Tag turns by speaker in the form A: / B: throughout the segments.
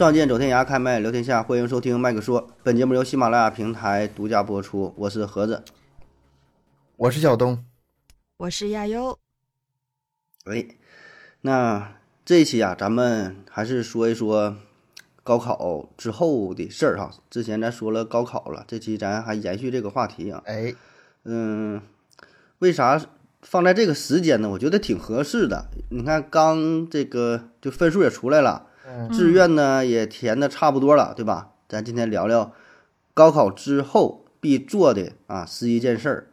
A: 仗剑走天涯，开麦聊天下，欢迎收听麦克说。本节目由喜马拉雅平台独家播出，我是盒子。
B: 我是小东，
C: 我是亚优。
A: 哎，那这一期啊，咱们还是说一说高考之后的事儿哈。之前咱说了高考了，这期咱还延续这个话题啊。
B: 哎，
A: 嗯，为啥放在这个时间呢？我觉得挺合适的。你看，刚这个就分数也出来了，
B: 嗯
A: 志愿呢也填的差不多了，对吧？咱今天聊聊高考之后必做的啊十一件事儿。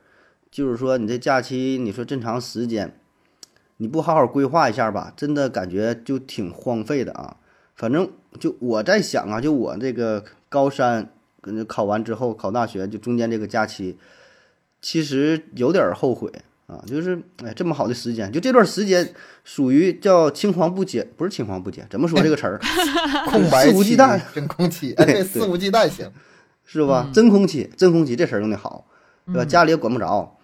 A: 就是说，你这假期，你说这么长时间，你不好好规划一下吧，真的感觉就挺荒废的啊。反正就我在想啊，就我这个高三考完之后考大学，就中间这个假期，其实有点后悔啊。就是哎，这么好的时间，就这段时间属于叫青黄不接，不是青黄不接，怎么说这个词儿？
B: 空白
A: 肆无忌惮
B: 真空期，哎，肆无忌惮行。
A: 是吧？
C: 嗯
A: 真空期，真空期这词儿用的好，对吧？
C: 嗯
A: 家里也管不着，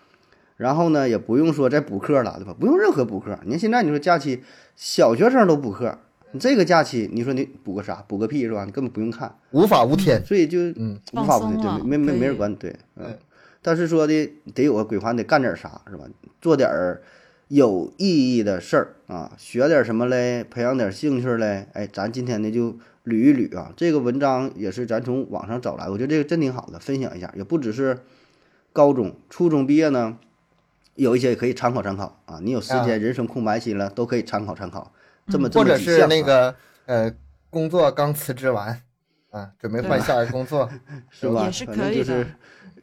A: 然后呢，也不用说再补课了，对吧？不用任何补课。你看现在你说假期，小学生都补课，你这个假期你说你补个啥？补个屁是吧？你根本不用看，
B: 无法无天，
A: 所以就
B: 嗯
A: 无法无天，对，没没没人管，对，嗯
B: 嗯。
A: 但是说的得有个规划，你得干点啥是吧？做点儿有意义的事儿啊，学点什么嘞，培养点兴趣嘞。哎，咱今天呢就捋一捋啊。这个文章也是咱从网上找来，我觉得这个真挺好的，分享一下。也不只是高中、初中毕业呢，有一些也可以参考参考啊。你有时
B: 啊
A: 间、人生空白期了，都可以参考参考。这么这
B: 或者是
A: 么几项啊
B: 那个呃，工作刚辞职完啊，准备换下一个工作，
A: 是吧？
C: 也是
A: 反
C: 可以的
A: 正就是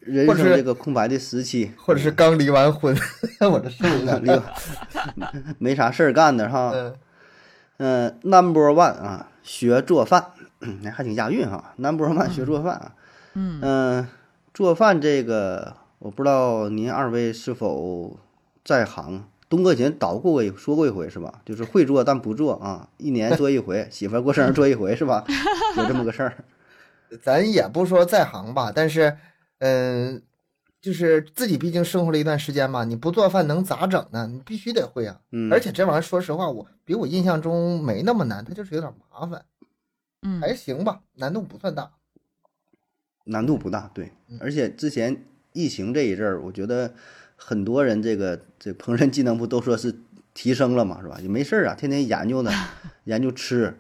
A: 人生这个空白的时期，
B: 或者是刚离完婚，我这受不了。
A: 离没啥事儿干的哈。
B: 嗯
A: 嗯，Number One 啊，学做饭，那还挺押韵哈。Number One 学做饭啊，
C: 嗯
A: 嗯、做饭这个我不知道您二位是否在行。东哥以前捣鼓过一说过一回是吧？就是会做但不做啊，一年做一回，媳妇儿过生日做一回是吧？有这么个事儿。
B: 咱也不说在行吧，但是嗯、就是自己毕竟生活了一段时间嘛，你不做饭能咋整呢？你必须得会啊。
A: 嗯，
B: 而且这玩意儿，说实话，我比我印象中没那么难，它就是有点麻烦，
C: 嗯
B: 还行吧，难度不算大。
A: 难度不大，对
B: 嗯，
A: 而且之前疫情这一阵儿，我觉得很多人这个这烹饪技能不都说是提升了嘛，是吧？也没事儿啊，天天研究呢，研究吃，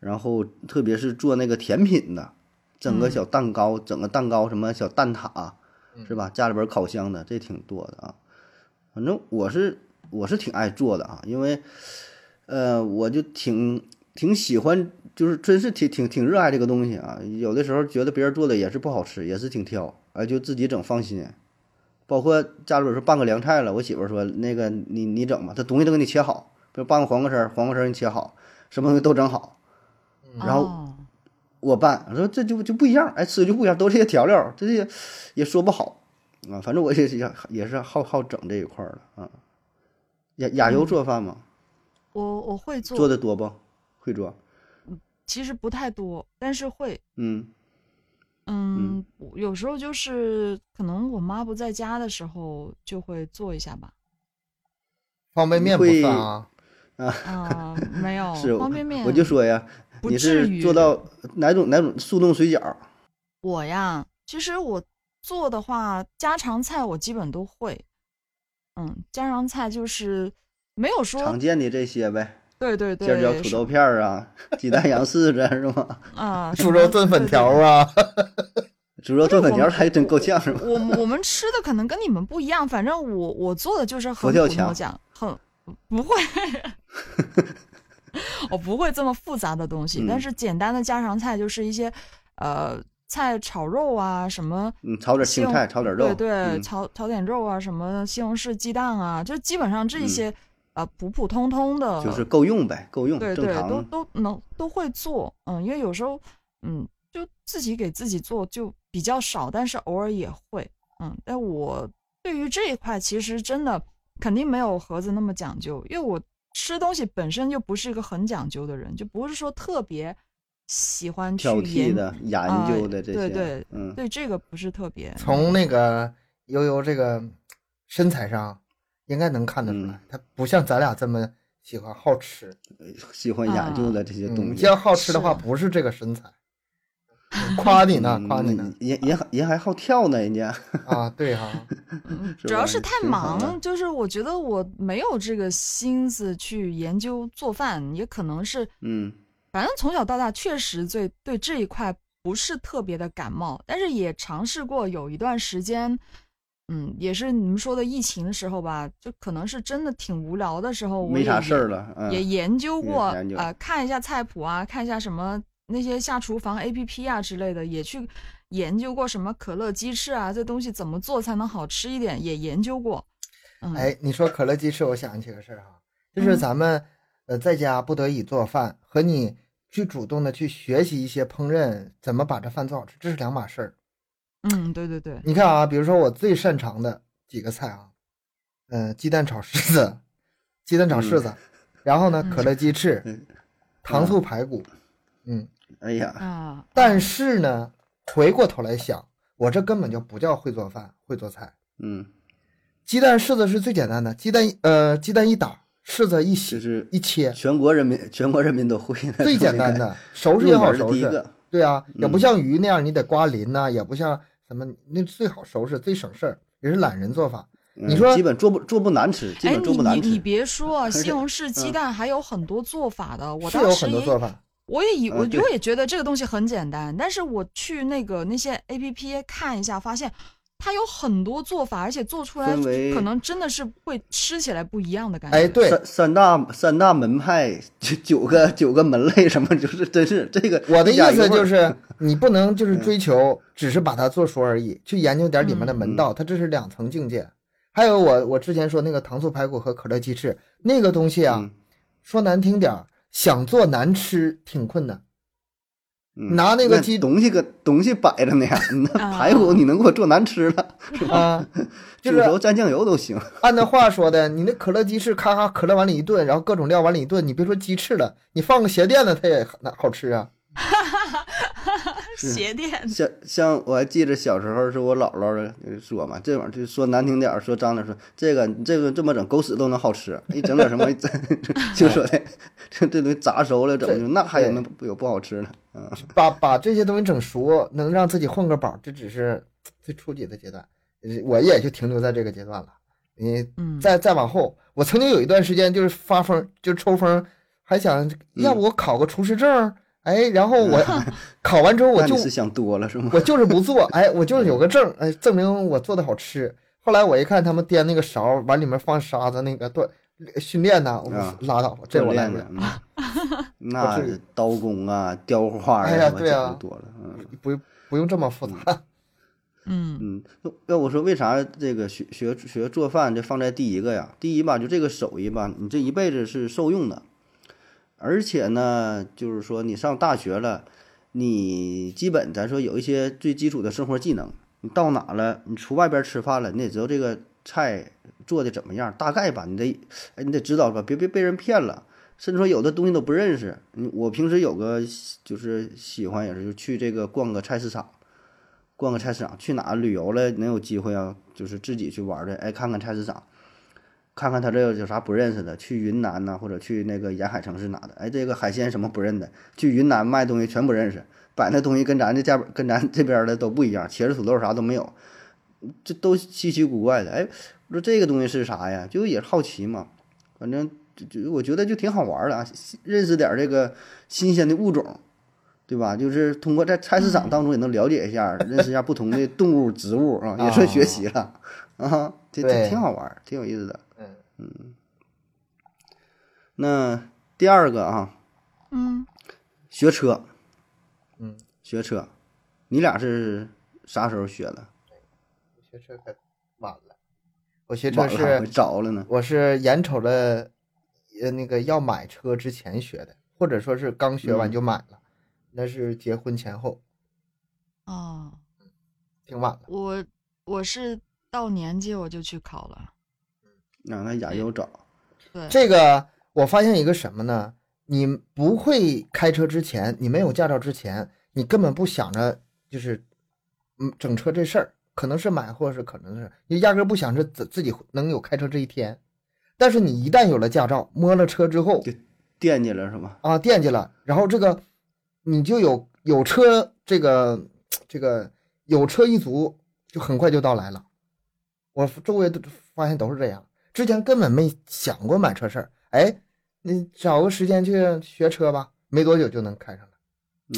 A: 然后特别是做那个甜品的，整个
C: 嗯
A: 小蛋糕，整个蛋糕什么小蛋挞，
B: 嗯
A: 是吧？家里边儿烤箱的，这挺多的啊。反正我是我是挺爱做的啊，因为呃，我就挺挺喜欢，就是真是挺挺挺热爱这个东西啊。有的时候觉得别人做的也是不好吃，也是挺挑，哎，就自己整放心。包括家里边说拌个凉菜了，我媳妇儿说那个你你整吧，她东西都给你切好，比如拌个黄瓜丝儿，黄瓜丝儿你切好，什么东西都整好，然后
C: 哦
A: 我拌，我说这就就不一样，哎，吃就不一样，都是这些调料，这些也说不好啊。反正我也是也也是好好整这一块儿的啊。亚亚油做饭吗？
C: 我我会做，
A: 做的多不？会做？
C: 其实不太多，但是会。
A: 嗯
C: 嗯，我有时候就是可能我妈不在家的时候就会做一下吧。
B: 方便面不
A: 会
B: 算啊，
C: 啊、没有
A: 是，
C: 方便面，
A: 我就说呀，
C: 不
A: 你
C: 至于
A: 是做到哪种哪种速冻水饺？
C: 我呀，其实我做的话，家常菜我基本都会。嗯，家常菜就是没有说
A: 常见的这些呗，
C: 对对对
A: 尖椒
C: 对，
A: 土豆片儿啊，鸡蛋洋柿子是吗？
C: 啊，
B: 猪肉炖粉条。啊，
A: 猪肉炖粉条还真够呛是吧？
C: 对对对我我们吃的可能跟你们不一样，反正我我做的就是很普
A: 佛跳墙
C: 很不会，我不会这么复杂的东西，但
A: 嗯。
C: 是简单的家常菜就是一些呃菜炒肉啊什么。
A: 嗯，炒点青菜，炒点肉，
C: 对对，
A: 嗯。
C: 炒炒点肉啊，什么西红柿鸡蛋啊，就基本上这
A: 嗯。
C: 些、呃普普通通的，
A: 就是够用呗，够用，
C: 对对，都。都能都会做，嗯，因为有时候嗯就自己给自己做就比较少，但是偶尔也会，嗯，但我对于这一块其实真的肯定没有盒子那么讲究，因为我吃东西本身就不是一个很讲究的人，就不是说特别喜欢去
A: 挑剔
C: 研
A: 的、研
C: 啊
A: 究的这些，
C: 对对
A: 嗯，
C: 对这个不是特别
B: 从那个悠悠这个身材上，应该能看得出来，
A: 嗯
B: 他不像咱俩这么喜欢好吃。
A: 喜欢研究的这些
B: 嗯，
A: 东西。
B: 你要好吃的话，不是这个身材。夸你呢，
A: 嗯
B: 夸你呢。
A: 人人还人还好跳呢，人家。
B: 啊！对哈、
C: 主要是太忙，就是我觉得我没有这个心思去研究做饭，也可能是，
A: 嗯。
C: 反正从小到大确实对对这一块不是特别的感冒，但是也尝试过有一段时间，嗯，也是你们说的疫情的时候吧，就可能是真的挺无聊的时候，我
A: 没啥
C: 也
A: 事儿了，嗯。
C: 也研究过啊、
A: 研究
C: 呃看一下菜谱啊，看一下什么那些下厨房 A P P 啊之类的，也去研究过什么可乐鸡翅啊，这东西怎么做才能好吃一点，也研究过。嗯，
B: 哎，你说可乐鸡翅，我想起个事儿哈，就是
C: 嗯。
B: 咱们呃在家不得已做饭，和你去主动的去学习一些烹饪，怎么把这饭做好吃，这是两码事儿。
C: 嗯，对对对，
B: 你看啊，比如说我最擅长的几个菜啊，嗯、鸡蛋炒柿子，鸡蛋炒柿子，然后呢，
C: 嗯。
B: 可乐鸡翅，
A: 嗯。
B: 糖醋排骨，嗯，
A: 哎呀，
C: 啊，
B: 但是呢，回过头来想，我这根本就不叫会做饭，会做菜。
A: 嗯，
B: 鸡蛋柿子是最简单的，鸡蛋呃鸡蛋一打，柿子一洗
A: 这是
B: 一切，
A: 全国人民全国人民都会的，
B: 最简单的，收拾也好收拾。
A: 第一个，
B: 对啊，也不
A: 嗯
B: 像鱼那样你得刮鳞呐、也不像什么那最好收拾最省事儿，也是懒人做法。你
A: 嗯
B: 说
A: 基本做不做不难吃，基
C: 哎，
A: 本做
C: 你
A: 不难吃。
C: 你你别说，西红柿鸡
A: 嗯
C: 蛋还有很多做法的。我
B: 是有
C: 当时也
B: 很多做法，
C: 我也以我我也觉得这个东西很简单，但是我去那个那些 A P P 看一下，发现它有很多做法，而且做出来可能真的是会吃起来不一样的感觉。
B: 哎，对
A: 三三大三大门派，九九个九个门类，什么就是真是这个。
B: 我的意思就是，你不能就是追求只是把它做熟而已，去研究点里面的门
A: 嗯
B: 道，它这是两层境界。还有我我之前说那个糖醋排骨和可乐鸡翅那个东西啊，
A: 嗯
B: 说难听点儿，想做难吃挺困难。
A: 嗯
B: 拿那个鸡
A: 东西搁东西摆着呢呀，你 那
C: 啊
A: 排骨你能给我做难吃了？
B: 啊，就
A: 煮
B: 是
A: 熟蘸酱油都行。
B: 按那话说的，你那可乐鸡翅咔咔可乐往里一炖，然后各种料往里一炖，你别说鸡翅了，你放个鞋垫子它也那好吃啊。
A: 是
C: 鞋垫，
A: 像像我还记着小时候是我姥姥说嘛，这玩意儿就说难听点儿，说脏点儿，说这个你这个这么整，狗屎都能好吃。一整点什么 就说的这 这东西炸熟了，怎么就那还有那不有不好吃的？嗯，
B: 把把这些东西整熟，能让自己混个饱，这只是最初级的阶段。呃我也就停留在这个阶段了。你
C: 嗯，
B: 再再往后，我曾经有一段时间就是发疯，就抽风，还想要不我考个厨师证，哎，然后我 考完之后我就
A: 是想多了是吗？
B: 我就是不做，哎，我就是有个证，哎，证明我做的好吃。后来我一看他们颠那个勺，往里面放沙子，那个锻训练呢，我
A: 啊
B: 拉倒吧，这我来不了，
A: 嗯 那
B: 是
A: 刀工啊、雕花啊
B: 哎呀
A: 什么讲
B: 对啊
A: 究多了。嗯
B: 不不用这么复杂。
C: 嗯
A: 嗯，要要我说为啥这个学学学做饭这放在第一个呀？第一吧，就这个手艺吧，你这一辈子是受用的，而且呢，就是说你上大学了，你基本咱说有一些最基础的生活技能，你到哪了，你出外边吃饭了，你得知道这个菜做的怎么样，大概吧，你得哎你得知道吧，别别被人骗了。甚至说有的东西都不认识，我平时有个就是喜欢也是就去这个逛个菜市场，逛个菜市场，去哪旅游了能有机会啊？就是自己去玩的，哎，看看菜市场，看看他这有啥不认识的。去云南呐、或者去那个沿海城市哪的，哎，这个海鲜什么不认得，去云南卖东西全不认识，摆那东西跟咱这家跟咱这边儿的都不一样，茄子土豆啥都没有，这都稀奇古怪的。哎，我说这个东西是啥呀？就也是好奇嘛，反正就就我觉得就挺好玩儿的啊，认识点儿这个新鲜的物种。对吧？就是通过在菜市场当中也能了解一下，认识一下不同的动物、植物啊，也算学习了啊，这这挺好玩儿，挺有意思的。
B: 嗯。
A: 那第二个啊，
C: 嗯，
A: 学车，
B: 嗯，
A: 学车，你俩是啥时候学的？
B: 学车可晚了，我学车是
A: 着了呢。
B: 我是眼瞅着呃那个要买车之前学的，或者说是刚学完
A: 嗯
B: 就买了，那是结婚前后，
C: 哦，
B: 挺晚了。
C: 我我是到年纪我就去考了，
A: 啊，那研究找。
C: 对，
B: 这个我发现一个什么呢？你不会开车之前，你没有驾照之前，你根本不想着就是嗯整车这事儿，可能是买或者是可能是你压根儿不想着自自己能有开车这一天。但是你一旦有了驾照，摸了车之后
A: 就惦记了是吗？
B: 啊，惦记了，然后这个你就有有车这个这个有车一族，就很快就到来了。我周围都发现都是这样，之前根本没想过买车事儿。哎，你找个时间去学车吧，没多久就能开上了。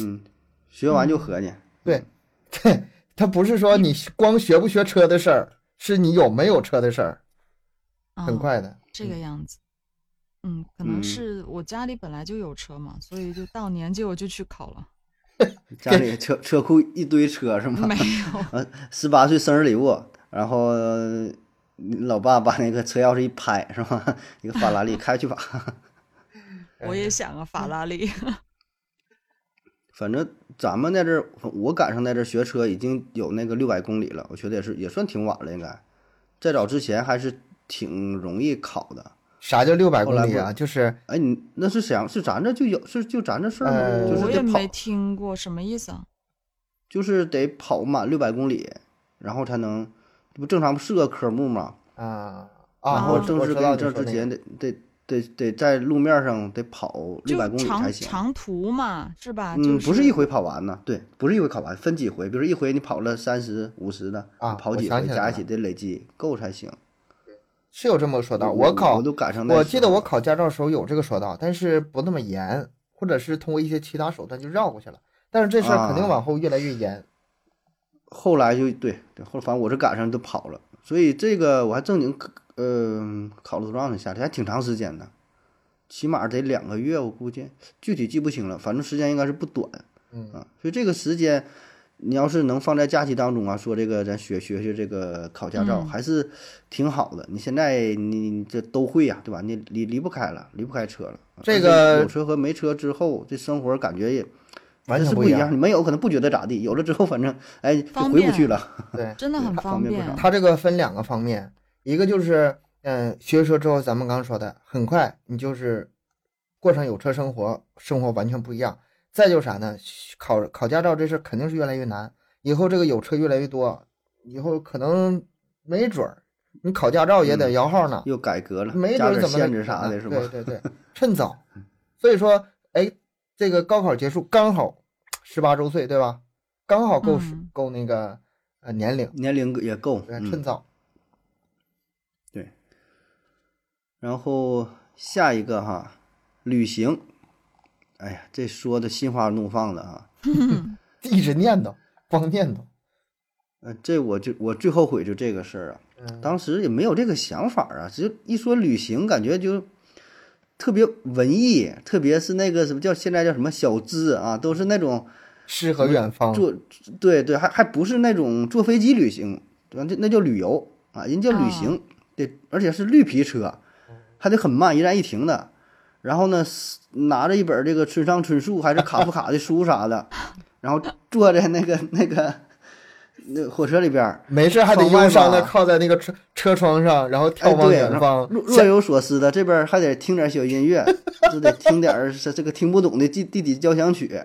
A: 嗯，学完就合计，
B: 对，对，他不是说你光学不学车的事儿，是你有没有车的事儿，很
C: 啊
B: 快的。
C: 这个样子。嗯，可能
A: 嗯
C: 是我家里本来就有车嘛，所以就到年纪我就去考了。
A: 家里车车库一堆车是吗？
C: 没有，
A: 呃，十八岁生日礼物，然后老爸把那个车钥匙一拍是吧？一个法拉利开去吧。
C: 我也想个，法拉利。
A: 反正咱们在这儿，我赶上在这儿学车已经有那个六百公里了，我觉得也是也算挺晚了，应该。再早之前还是挺容易考的。
B: 啥叫六百公里啊？就是
A: 哎，你那是想是咱这就有是就咱这事儿吗？
B: 呃
A: 就是
C: 我也没，听过什么意思啊？
A: 就是得跑满六百公里，然后才能，这不正常不是个科目吗？
B: 啊
A: 然
B: 啊，
A: 后正式给你证之前得得得得在路面上得跑六百公里才行。
C: 长途嘛，是吧？
A: 嗯，不是一回跑完呢，对，不是一回跑完，分几回，比如一回你跑了三十、五十的，
B: 啊
A: 跑几回加一起得累积够才行。
B: 是有这么个说道。
A: 我
B: 考
A: 我都赶上
B: 我记得我考驾照的时候有这个说道，但是不那么严，或者是通过一些其他手段就绕过去了。但是这事儿肯定
A: 啊
B: 往后越来越严。
A: 后来就对对，后反正我是赶上就跑了，所以这个我还正经呃考了多长时间下来，还挺长时间的，起码得两个月，我估计具体记不清了，反正时间应该是不短
B: 嗯
A: 啊。所以这个时间，你要是能放在假期当中啊，说这个咱学学学这个考驾照，
C: 嗯
A: 还是挺好的。你现在你你这都会呀、对吧？你离离不开了，离不开车了。
B: 这个
A: 有车和没车之后，这生活感觉也
B: 完全不一样。
A: 你没有可能不觉得咋地，有了之后反正哎就回不去了。
B: 对，
C: 真的很
A: 方便不
C: 便
A: 少。
B: 它这个分两个方面，一个就是嗯，学车之后，咱们刚刚说的，很快你就是过上有车生活，生活完全不一样。再就是啥呢？考考驾照这事儿肯定是越来越难，以后这个有车越来越多，以后可能没准儿你考驾照也得摇号呢。
A: 又改革了，
B: 没准儿怎么能
A: 限制啥的，是吧？
B: 对对对，趁早。所以说，哎，这个高考结束刚好十八周岁，对吧？刚好够时
C: 嗯
B: 够那个呃年龄，
A: 年龄也够，
B: 趁早。
A: 然后下一个哈，旅行，哎呀，这说的心花怒放的啊，
B: 一直念叨，光念叨。
A: 呃，这我就我最后悔就这个事儿啊，
B: 嗯，
A: 当时也没有这个想法啊，只就一说旅行，感觉就特别文艺，特别是那个什么叫现在叫什么小资啊，都是那种
B: 诗和远方。
A: 坐，对对，还还不是那种坐飞机旅行，对吧？这那叫旅游啊，人叫旅行，对，而且是绿皮车，还得很慢，一站一停的。然后呢，拿着一本这个村上春树还是卡夫卡的书啥的，然后坐在那个那个那火车里边儿，
B: 没事还得忧伤的靠在那个车车窗上，然后
A: 哎，
B: 眺望，远方。
A: 若若有所思的，这边儿还得听点小音乐，就得听点儿是这个听不懂的地地底交响曲。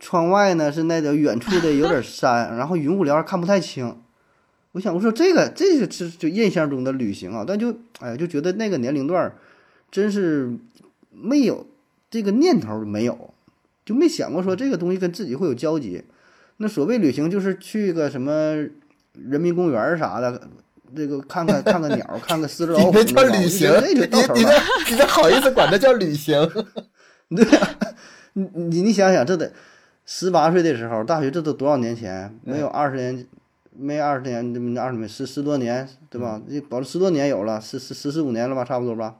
A: 窗外呢是那个远处的有点山，然后云雾缭绕看不太清。我想我说这个这个是就印象中的旅行啊，但就哎呀就觉得那个年龄段儿真是没有这个念头儿没有，就没想过说这个东西跟自己会有交集。那所谓旅行就是去个什么人民公园儿啥的，这个看看看个鸟儿，看个狮 子老
B: 你
A: 虎
B: 那叫旅行你
A: 就到头了。
B: 你这你这好意思管它叫旅行？
A: 对呀、你你你想想，这得十八岁的时候，大学这都多少年前？没有二十年，没二十年，这二十年十十多年，对吧？这保证十多年有了，十十十四五年了吧，差不多吧。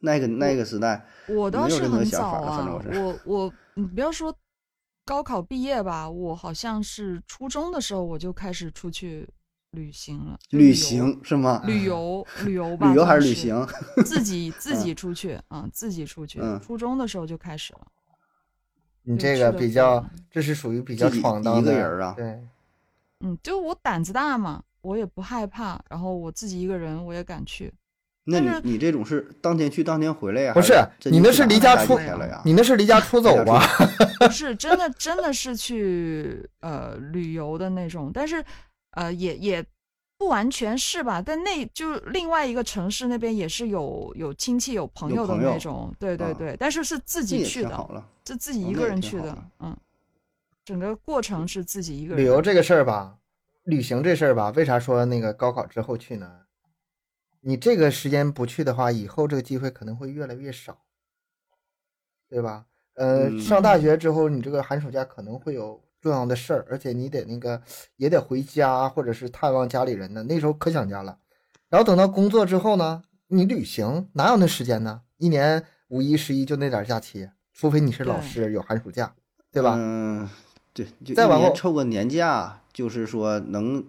A: 那个那个时代，
C: 我倒
A: 没有任何
C: 是很早
A: 想法了反正
C: 啊
A: 我，是
C: 我我你不要说高考毕业吧，我好像是初中的时候我就开始出去旅行了。
A: 旅行是吗？
C: 旅游旅游吧，
A: 旅游还是旅行？
C: 自己 自己出去啊、自己出去。
A: 嗯
C: 初中的时候就开始了。
B: 你这个比较，这是属于比较闯荡的
A: 人啊
B: 对，
C: 嗯，就我胆子大嘛，我也不害怕，然后我自己一个人我也敢去。
A: 那你你这种是当天去当天回来呀？
B: 不是你那是离家出？你那是离家出走吧？
C: 不是真的，真的是去呃旅游的那种，但是呃也也不完全是吧？但那就另外一个城市那边也是有有亲戚有朋友的那种，对对
A: 啊
C: 对，但是是自己去的，
A: 挺好了。
C: 是自己一个人去的
A: 的，
C: 嗯，整个过程是自己一个人。
B: 旅游这个事儿吧，旅行这事儿吧，为啥说那个高考之后去呢？你这个时间不去的话，以后这个机会可能会越来越少，对吧？呃，
A: 嗯
B: 上大学之后，你这个寒暑假可能会有重要的事儿，而且你得那个也得回家或者是探望家里人呢，那时候可想家了。然后等到工作之后呢，你旅行哪有那时间呢？一年五一、十一就那点儿假期，除非你是老师有寒暑假，对吧？
A: 嗯，对，就
B: 再往后
A: 年凑个年假，就是说能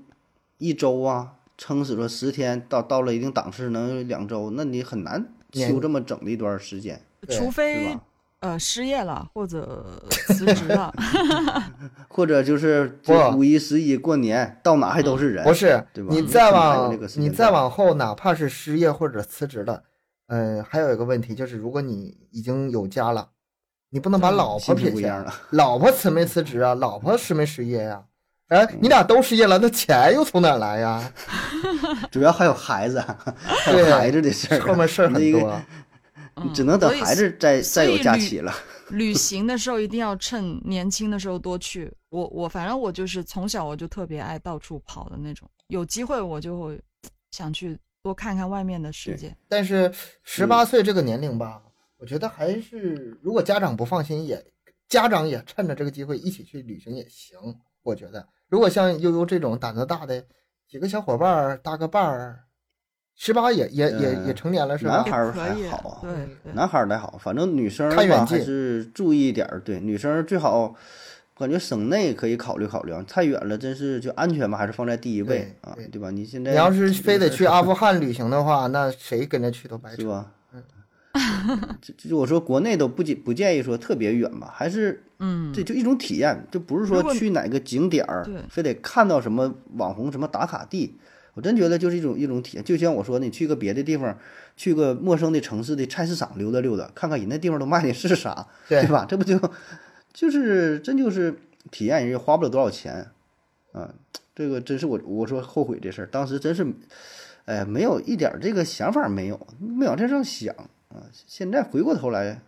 A: 一周啊，撑死了十天，到到了一定档次能有两周，那你很难休这么整的一段时间，
C: 除非？呃失业了或者辞职了，
A: 或者就是
B: 不
A: 这五一、十一过年，到哪还都是人，
B: 不是
A: 对，吧
B: 你
A: 嗯
B: 再往你再往后，哪怕是失业或者辞职了，嗯，还有一个问题就是，如果你已经有家了，你不能把老婆撇下
A: 不一样了。
B: 老婆辞没辞职啊？老婆失没失业呀、哎，你俩都失业了，那钱又从哪儿来呀？
A: 主要还有孩子，还有孩子的事儿，
B: 后面事儿很多。
C: 你
A: 只能等孩子再再有假期了。
C: 旅行的时候一定要趁年轻的时候多去。我我反正我就是从小我就特别爱到处跑的那种，有机会我就会想去多看看外面的世界。
B: 但是十八
A: 嗯
B: 岁这个年龄吧，我觉得还是如果家长不放心，也家长也趁着这个机会一起去旅行也行。我觉得，如果像悠悠这种胆子大的，几个小伙伴儿搭个伴儿，十八也也也
A: 呃
B: 也成年了是吧
A: 男？孩儿还好，
C: 对对，
A: 男孩儿还好，反正女生儿吧还
B: 看远近
A: 是注意一点儿。对，女生最好，感觉省内可以考虑考虑啊，太远了真是就安全吧，还是放在第一位啊
B: 对
A: 吧？你现在
B: 你要是非得 去阿富汗旅行的话，那谁跟着去都白扯。
A: 是吧？就就我说国内都不建不建议说特别远吧，还是
C: 嗯，
A: 这就一种体验，就不是说去哪个景点儿
C: 对
A: 非得看到什么网红什么打卡地，我真觉得就是一种一种体验。就像我说，你去个别的地方，去个陌生的城市的菜市场溜达溜达，看看人那地方都卖的是啥，
B: 对
A: 吧？这不就就是真就是体验，人也花不了多少钱啊。这个真是我我说后悔这事儿，当时真是，哎，没有一点儿这个想法没有，没往这上想啊。现在回过头来，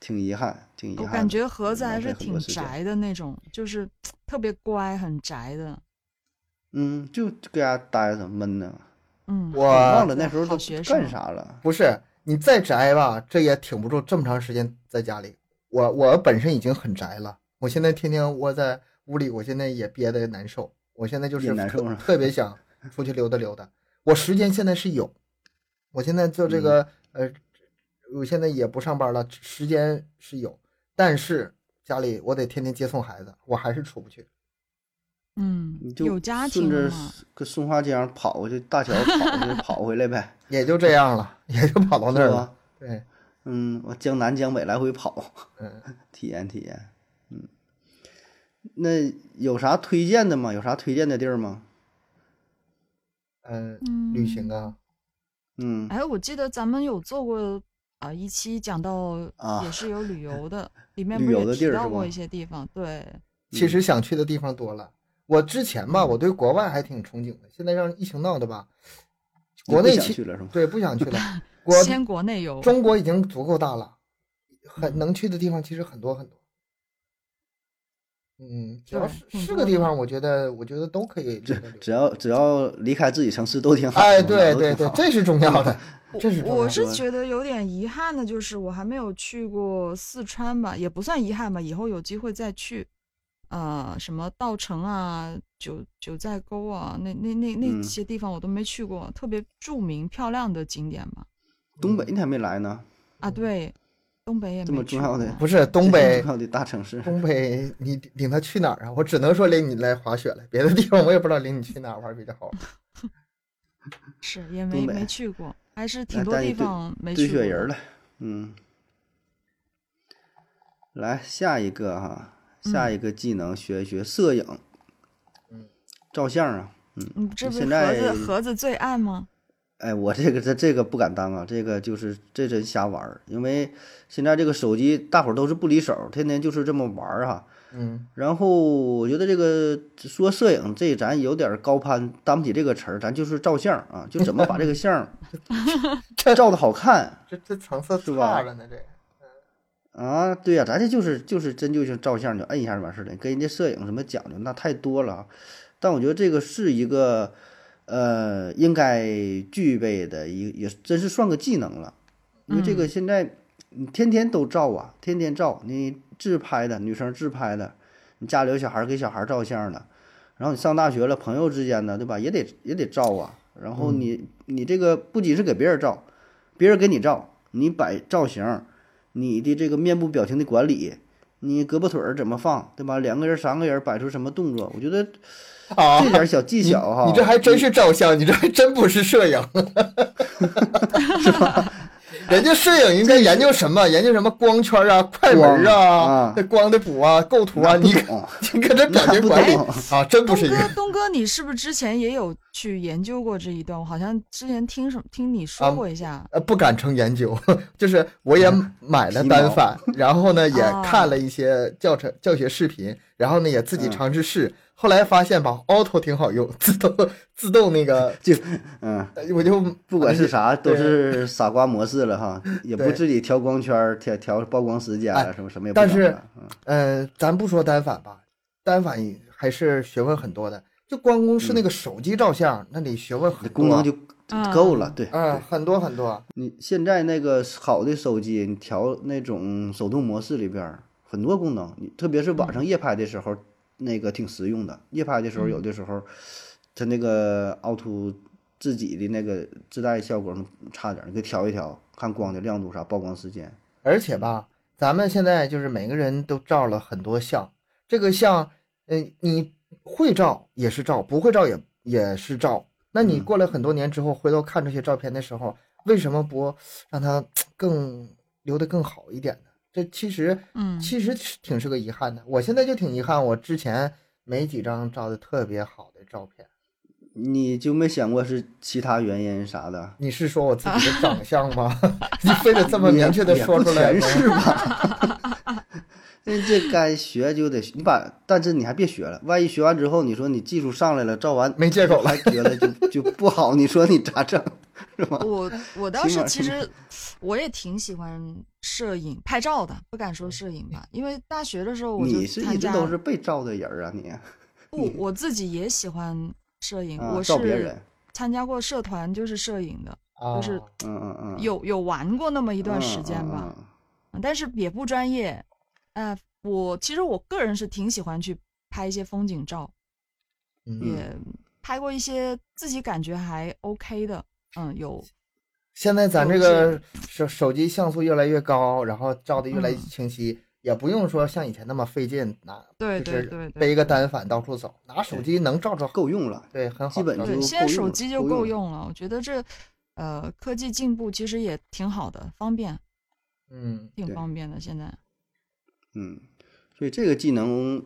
A: 挺遗憾，挺遗憾。
C: 我感觉盒子还是挺宅的那种，就是特别乖，很宅的。
A: 嗯，就搁家待着闷呢。
C: 嗯，
B: 我
A: 忘了那时候都
C: 学生
A: 干啥了。
B: 不是你再宅吧，这也挺不住这么长时间在家里。我我本身已经很宅了，我现在天天窝在屋里，我现在也憋得难受。我现在就是特
A: 难受
B: 特别想出去溜达溜达。我时间现在是有，我现在做这个、
A: 嗯
B: 呃，我现在也不上班了，时间是有，但是家里我得天天接送孩子，我还是出不去。
C: 嗯
A: 你，就
C: 有家
A: 顺着松花江跑过去，大桥跑过去，跑回来呗，
B: 也就这样了，也就跑到那儿了。对，
A: 嗯，我江南江北来回跑，
B: 嗯，
A: 体验体验。嗯，那有啥推荐的吗？有啥推荐的地儿吗？
B: 呃，
C: 嗯，
B: 旅行啊，
A: 嗯，
C: 哎，我记得咱们有做过啊、一期讲到
A: 啊
C: 也是有旅游的，里面
A: 旅游的
C: 不是也提到过一些地方？对，
B: 其实想去的地方多了。我之前吧，我对国外还挺憧憬的，现在让疫情闹的吧，国内
A: 去了是吗？
B: 对不想去了。国
C: 先国内游。
B: 中国已经足够大了，很能去的地方其实很多很多。嗯，只要是是个地方，我觉得我觉得都可以
A: 只。只要只要离开自己城市都挺好。
B: 哎，对对对，这是重要的，这是重要的。
C: 我是觉得有点遗憾的，就是我还没有去过四川吧，也不算遗憾吧，以后有机会再去。呃，什么稻城啊、九九寨沟啊，那那那那
A: 嗯
C: 些地方我都没去过，特别著名漂亮的景点嘛。
A: 东北你还没来呢，
C: 啊，对，东北也
A: 这么重要的
B: 不是东北
A: 重要的大城市。
B: 东北，你领他去哪儿啊？我只能说领你来滑雪了，别的地方我也不知道领你去哪儿玩比较好。
C: 是也没没去过，还是挺多地方没
A: 堆
C: 去过堆。
A: 雪人了，嗯。来下一个哈，下
C: 嗯
A: 一个技能学一学摄影，
B: 嗯，
A: 照相啊，
C: 嗯，这不是
A: 现
C: 盒子盒子最爱吗？
A: 哎，我这个这这个不敢当啊，这个就是这真瞎玩儿，因为现在这个手机大伙儿都是不离手，天天就是这么玩儿哈。
B: 嗯，
A: 然后我觉得这个说摄影这咱有点儿高攀，担不起这个词儿，咱就是照相啊，就怎么把这个相儿 照的好看
B: 这这层次
A: 是吧
B: 差了呢，这
A: 啊？对呀、咱这就是就是真就像照相就摁一下就完事儿了，跟人家摄影什么讲究那太多了啊。但我觉得这个是一个呃应该具备的一也真是算个技能了，因为这个现在你天天都照啊，天天照，你自拍的女生自拍的，你家里有小孩儿给小孩儿照相的，然后你上大学了，朋友之间的对吧，也得也得照啊。然后你你这个不仅是给别人照，别人给你照，你摆造型，你的这个面部表情的管理，你胳膊腿儿怎么放，对吧？两个人、三个人摆出什么动作，我觉得
B: 啊，
A: 这点小技巧哈，
B: 你这还真是照相，你这还真不是摄影，是吧？人家摄影应该研究什么？研究什么光圈啊、快门啊
A: 啊、
B: 这光的补啊、构图啊，你你搁这表情管理啊，真不是一个
C: 哥，东哥，你是不是之前也有去研究过这一段？我好像之前听什么听你说
B: 啊
C: 过一下。
B: 呃，不敢称研究，就是我也买了单反，然后呢 也
C: 哦
B: 看了一些教程教学视频，然后呢也自己
A: 嗯
B: 尝试试，后来发现吧，auto 挺好用，自动自动那个，
A: 就嗯，
B: 我就
A: 不管是啥都是傻瓜模式了哈，也不
B: 对
A: 自己调光圈、调调曝光时间
B: 哎
A: 了，什么什么也不
B: 但是
A: 嗯。
B: 嗯，咱不说单反吧，单反还是学问很多的，就光光是那个手机照相，那里学问很多，
A: 功能就
C: 嗯
A: 够了，对。
B: 嗯很多很多，
A: 你现在那个好的手机，你调那种手动模式里边儿很多功能，你特别是晚上夜拍的时候，那个挺实用的。夜拍的时候，有的时候它那个凹凸自己的那个自带效果差点给调一调，看光的亮度啥，曝光时间。
B: 而且吧，咱们现在就是每个人都照了很多相，这个相，嗯、你会照也是照，不会照也也是照。那你
A: 嗯
B: 过了很多年之后，回头看这些照片的时候，为什么不让它更留得更好一点呢？这其实，
C: 嗯
B: 其实是挺是个遗憾的。我现在就挺遗憾，我之前没几张照的特别好的照片。
A: 你就没想过是其他原因啥的？
B: 你是说我自己的长相吗？你非得这么明确的说出来
A: 全是吧？那这该学就得学你把，但是你还别学了，万一学完之后，你说你技术上来了，照完
B: 没借口了
A: 还觉得就就不好，你说你咋整？
C: 我我倒
A: 是
C: 是其实我也挺喜欢摄影拍照的，不敢说摄影吧，因为大学的时候我就
A: 你是
C: 参加
A: 一直都是被照的人儿啊，你
C: 不，我自己也喜欢摄影，
A: 啊
C: 我是
A: 照别人，
C: 参加过社团，就是摄影的，
B: 啊
C: 就是
A: 嗯嗯嗯，
C: 有有玩过那么一
A: 一
C: 段时间吧，
A: 嗯
C: 嗯但是也不专业。呃，我其实我个人是挺喜欢去拍一些风景照，
B: 嗯。
C: 也拍过一些自己感觉还 OK 的，嗯，有
B: 现在咱这个手手机像素越来越高，然后照的越来越
C: 嗯
B: 清晰，也不用说像以前那么费劲拿，
C: 对
B: 就是
C: 对对对，
B: 背一个单反到处走，拿手机能照着
A: 够用了。
B: 对，很好
C: 对，
A: 基本就
C: 现在手机就
A: 够用了
C: 用。我觉得这，呃，科技进步其实也挺好的，方便，
B: 嗯，
C: 挺方便的。现在，
A: 嗯，所以这个技能，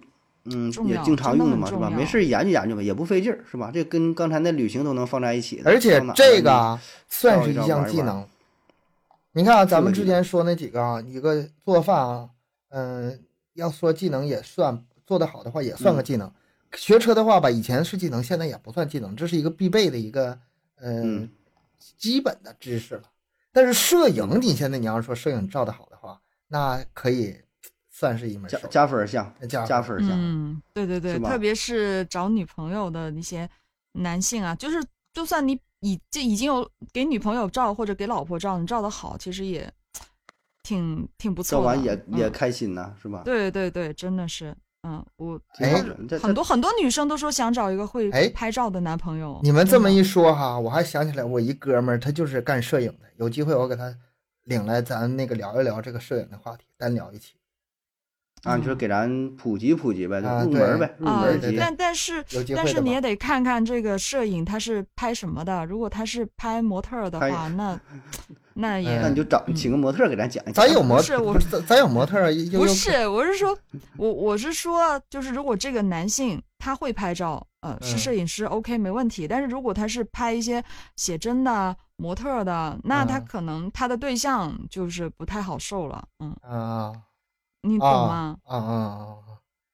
A: 嗯，也经常用的嘛，是吧？没事研究研究吧，也不费劲儿，是吧？这跟刚才那旅行都能放在一起的。
B: 而且这个啊，算是一项技能。你看啊，咱们之前说那几个啊，一个做饭啊，嗯，要说技能也算做得好的话也算个
A: 嗯
B: 技能。学车的话吧，以前是技能，现在也不算技能，这是一个必备的一个嗯
A: 嗯
B: 基本的知识了。但是摄影，你现在你要说摄影照得好的话，那可以算是一门
A: 加加分项，
B: 加
A: 加分项。
C: 嗯，对对对，特别是找女朋友的那些男性啊，就是就算你已就已经有给女朋友照或者给老婆照，你照的好，其实也挺挺不错的。
A: 照完也也
C: 嗯
A: 开心呐，是吧？
C: 对对对，真的是，嗯，我
B: 哎
C: 很多很多女生都说想找一个会
B: 哎
C: 拍照的男朋友。
B: 你们这么一说哈，我还想起来我一哥们儿，他就是干摄影的。有机会我给他领来，咱那个聊一聊这个摄影的话题，单聊一期。
A: 啊，你说给咱普及普及呗，就
B: 啊
A: 入门儿呗，入
C: 啊
A: 门儿级。
C: 但但是但是你也得看看这个摄影他是拍什么的。如果他是拍模特儿的话，那 那也
A: 那你就找请个模特儿给咱讲一讲。
B: 咱有模
C: 不是我
B: 咱咱有模特
C: 不是，我是说，我我是说，就是如果这个男性他会拍照，呃，是
B: 嗯
C: 摄影师，OK 没问题。但是如果他是拍一些写真的、模特儿的，那他
B: 嗯
C: 可能他的对象就是不太好受了，嗯，
B: 啊
C: 你懂
B: 啊
C: 吗？
B: 啊啊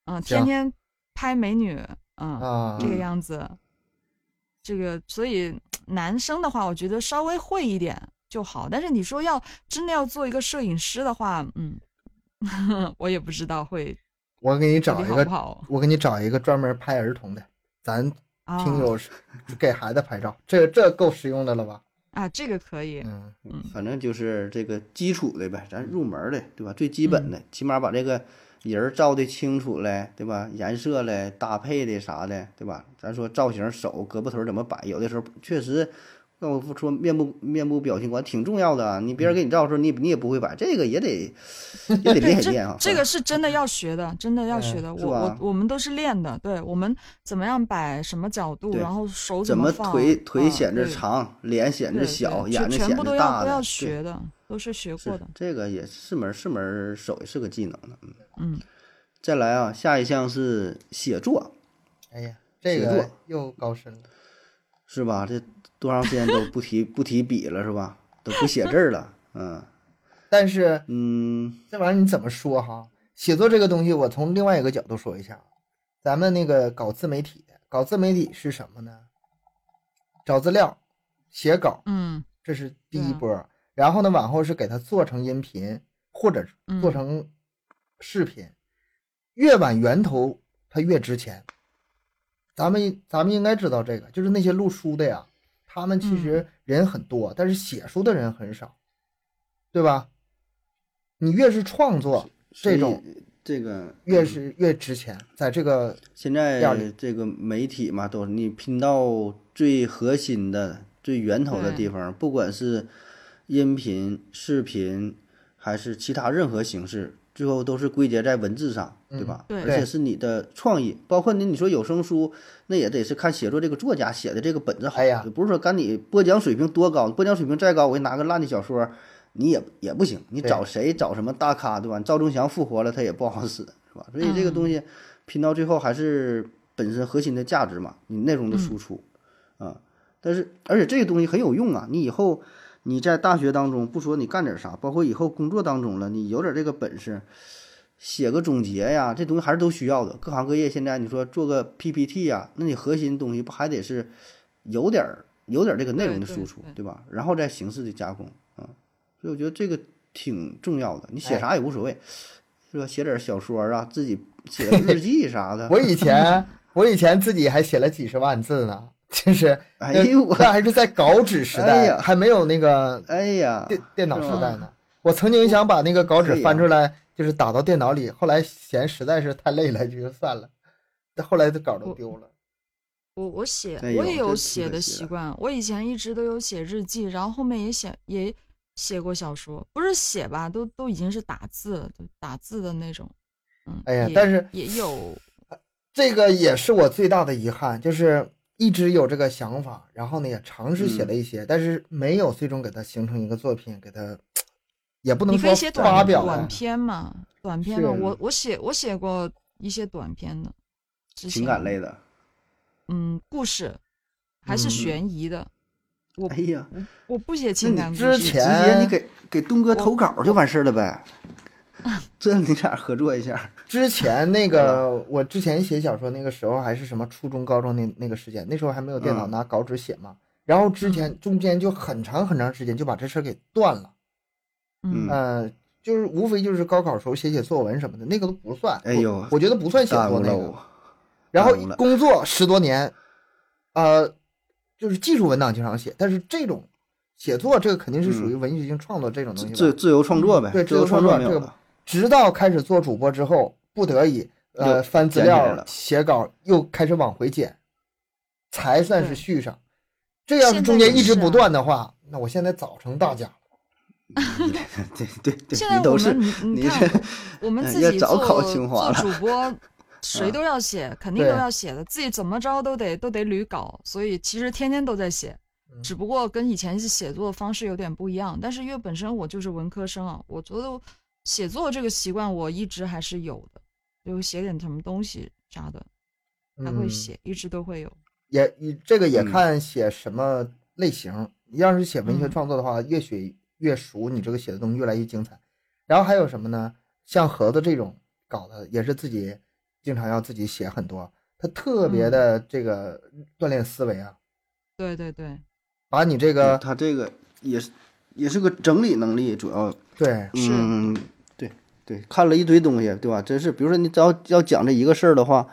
C: 嗯，
B: 行
C: 天天拍美女，嗯，
B: 啊
C: 这个
A: 嗯
C: 样子，这个所以男生的话，我觉得稍微会一点就好。但是你说要真的要做一个摄影师的话，嗯，我也不知道会
B: 我给你找一个，
C: 好好
B: 我给你找一个专门拍儿童的，咱
C: 啊。
B: 听友给孩子拍照，这这够实用的了吧？
C: 啊，这个可以，
B: 嗯
C: 嗯
A: 反正就是这个基础的呗，咱入门的，对吧？最基本的，起码把这个人儿照的清楚嘞，对吧？颜色嘞、搭配的啥的，对吧？咱说造型、手、胳膊腿怎么摆，有的时候确实，那我说面部面部表情管挺重要的啊。你别人给你照的时候，你你也不会摆，这个也得也得练一练啊。
C: 这个是真的要学的，真的要学的。我我我们都是练的，对我们怎么样摆什么角度，然后手
A: 怎么
C: 放，
A: 腿腿
C: 啊
A: 显着
C: 对
A: 长，脸显
C: 对
A: 着小，眼睛显
C: 全全部都
A: 着大
C: 都要学的，都是学过的。
A: 这个也是门是门手，艺是个技能的。嗯，
C: 嗯，
A: 再来啊，下一项是写作，
B: 哎呀，这个又高深了。
A: 是吧？这多长时间都不提不提笔了，是吧？都不写字儿了，嗯
B: 但是
A: 嗯
B: 这玩意儿你怎么说哈？写作这个东西，我从另外一个角度说一下。咱们那个搞自媒体的，搞自媒体是什么呢？找资料、写稿，
C: 嗯
B: 这是第一波。然后呢，往后是给它做成音频，或者
C: 嗯
B: 做成视频。越晚源头，它越值钱。咱们咱们应该知道这个，就是那些录书的呀，他们其
C: 嗯
B: 实人很多，但是写书的人很少，对吧？你越是创作，这种
A: 这个
B: 越是越值钱，在这个
A: 现在这个媒体嘛，都是你拼到最核心的、最源头的地方，不管是音频、视频还是其他任何形式，最后都是归结在文字上，对吧？
C: 对
A: 而且是你的创意，包括你你说有声书，那也得是看写作这个作家写的这个本子好，
B: 哎呀
A: 不是说赶你播讲水平多高，播讲水平再高，我给你拿个烂的小说。你也也不行，你找谁找什么大咖，对吧？赵忠祥复活了，他也不好使，是吧？所以这个东西拼到最后还是本身核心的价值嘛，你内容的输出，啊，但是而且这个东西很有用啊，你以后你在大学当中不说你干点啥，包括以后工作当中了，你有点这个本事，写个总结呀，这东西还是都需要的。各行各业现在你说做个 PPT 呀，那你核心东西不还得是有点儿有点儿这个内容的输出，
C: 对
A: 对吧？然后再形式的加工啊，所以我觉得这个挺重要的。你写
B: 哎
A: 啥也无所谓，是吧？写点小说啊，自己写个日记啥的。
B: 我以前 我以前自己还写了几十万字呢，就是
A: 哎呦我，
B: 那还是在稿纸时代，还没有那个
A: 哎呀，
B: 电电脑时代呢。我曾经想把那个稿纸翻出来，就是打到电脑里，后来嫌实在是太累了，就算了。后来的稿都丢了。
C: 我我写我也有写的习惯，我以前一直都有写日记，然后后面也写也写过小说，不是写吧，都都已经是打字了，就打字的那种。嗯，
B: 哎呀但是
C: 也有，
B: 这个也是我最大的遗憾，就是一直有这个想法，然后呢也尝试写了一些，但是没有最终给它形成一个作品，给它也不能说发表短。
C: 篇嘛，短篇嘛，我我写我写过一些短篇的，
A: 情感类的。
C: 嗯，故事还是
B: 嗯
C: 悬疑的。我
A: 哎呀，
C: 我我不写情感故
B: 之前
A: 接你给给东哥投稿就完事儿了呗。这你俩合作一下，
B: 之前那个我之前写小说那个时候还是什么初中高中那那个时间，那时候还没有电脑，
A: 嗯
B: 拿稿纸写嘛。然后之前中间就很长很长时间就把这事儿给断了。
C: 嗯
B: 就是无非就是高考时候写写作文什么的，那个都不算。
A: 哎呦
B: 我我觉得不算写作那个。然后工作十多年，呃，就是技术文档经常写，但是这种写作这个肯定是属于文学性创作这种东西吧。
A: 自自由创作呗，
B: 对
A: 自由
B: 创作这个。直到开始做主播之后，不得已呃翻资料
A: 了
B: 写稿，又开始往回捡，才算是续上。这要是中间一直不断的话，那我现在早成大家了。
A: 对对对，
C: 现在我
A: 你都是
C: 们你看
A: 这，
C: 我们 自己做
A: 早考清华
C: 做
A: 了
C: 主播，谁都要写，肯定都要写的，自己怎么着都得都得捋稿，所以其实天天都在写，
B: 嗯
C: 只不过跟以前写作方式有点不一样。但是因为本身我就是文科生啊，我觉得写作这个习惯我一直还是有的，就写点什么东西啥的还会
B: 嗯
C: 写，一直都会有。
B: 也你这个也
A: 嗯
B: 看写什么类型。你要是写文学
C: 嗯
B: 创作的话，越写越熟，你这个写的东西越来越精彩。然后还有什么呢？像盒子这种搞的，也是自己经常要自己写很多，他特别的这个锻炼思维啊，
C: 对对对，
B: 把你这个
A: 他这个也是也是个整理能力，主要
B: 对
C: 是
A: 嗯，对对，看了一堆东西，对吧？真是，比如说你只要要讲这一个事儿的话，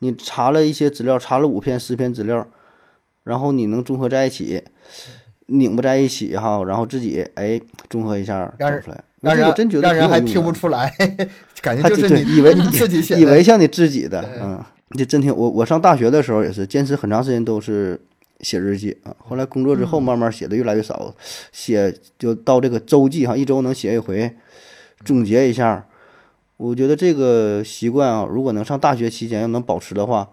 A: 你查了一些资料，查了五篇、十篇资料，然后你能综合在一起，拧巴在一起哈，然后自己哎综合一下整出来。
B: 让人
A: 这个真觉得
B: 让人还听不出来，感觉
A: 他
B: 就是你
A: 以为
B: 你自己
A: 以为像你自己的，嗯，这真挺我我上大学的时候也是坚持很长时间都是写日记啊，后来工作之后
C: 嗯
A: 慢慢写的越来越少，写就到这个周记哈，一周能写一回，总结一下。我觉得这个习惯啊，如果能上大学期间要能保持的话，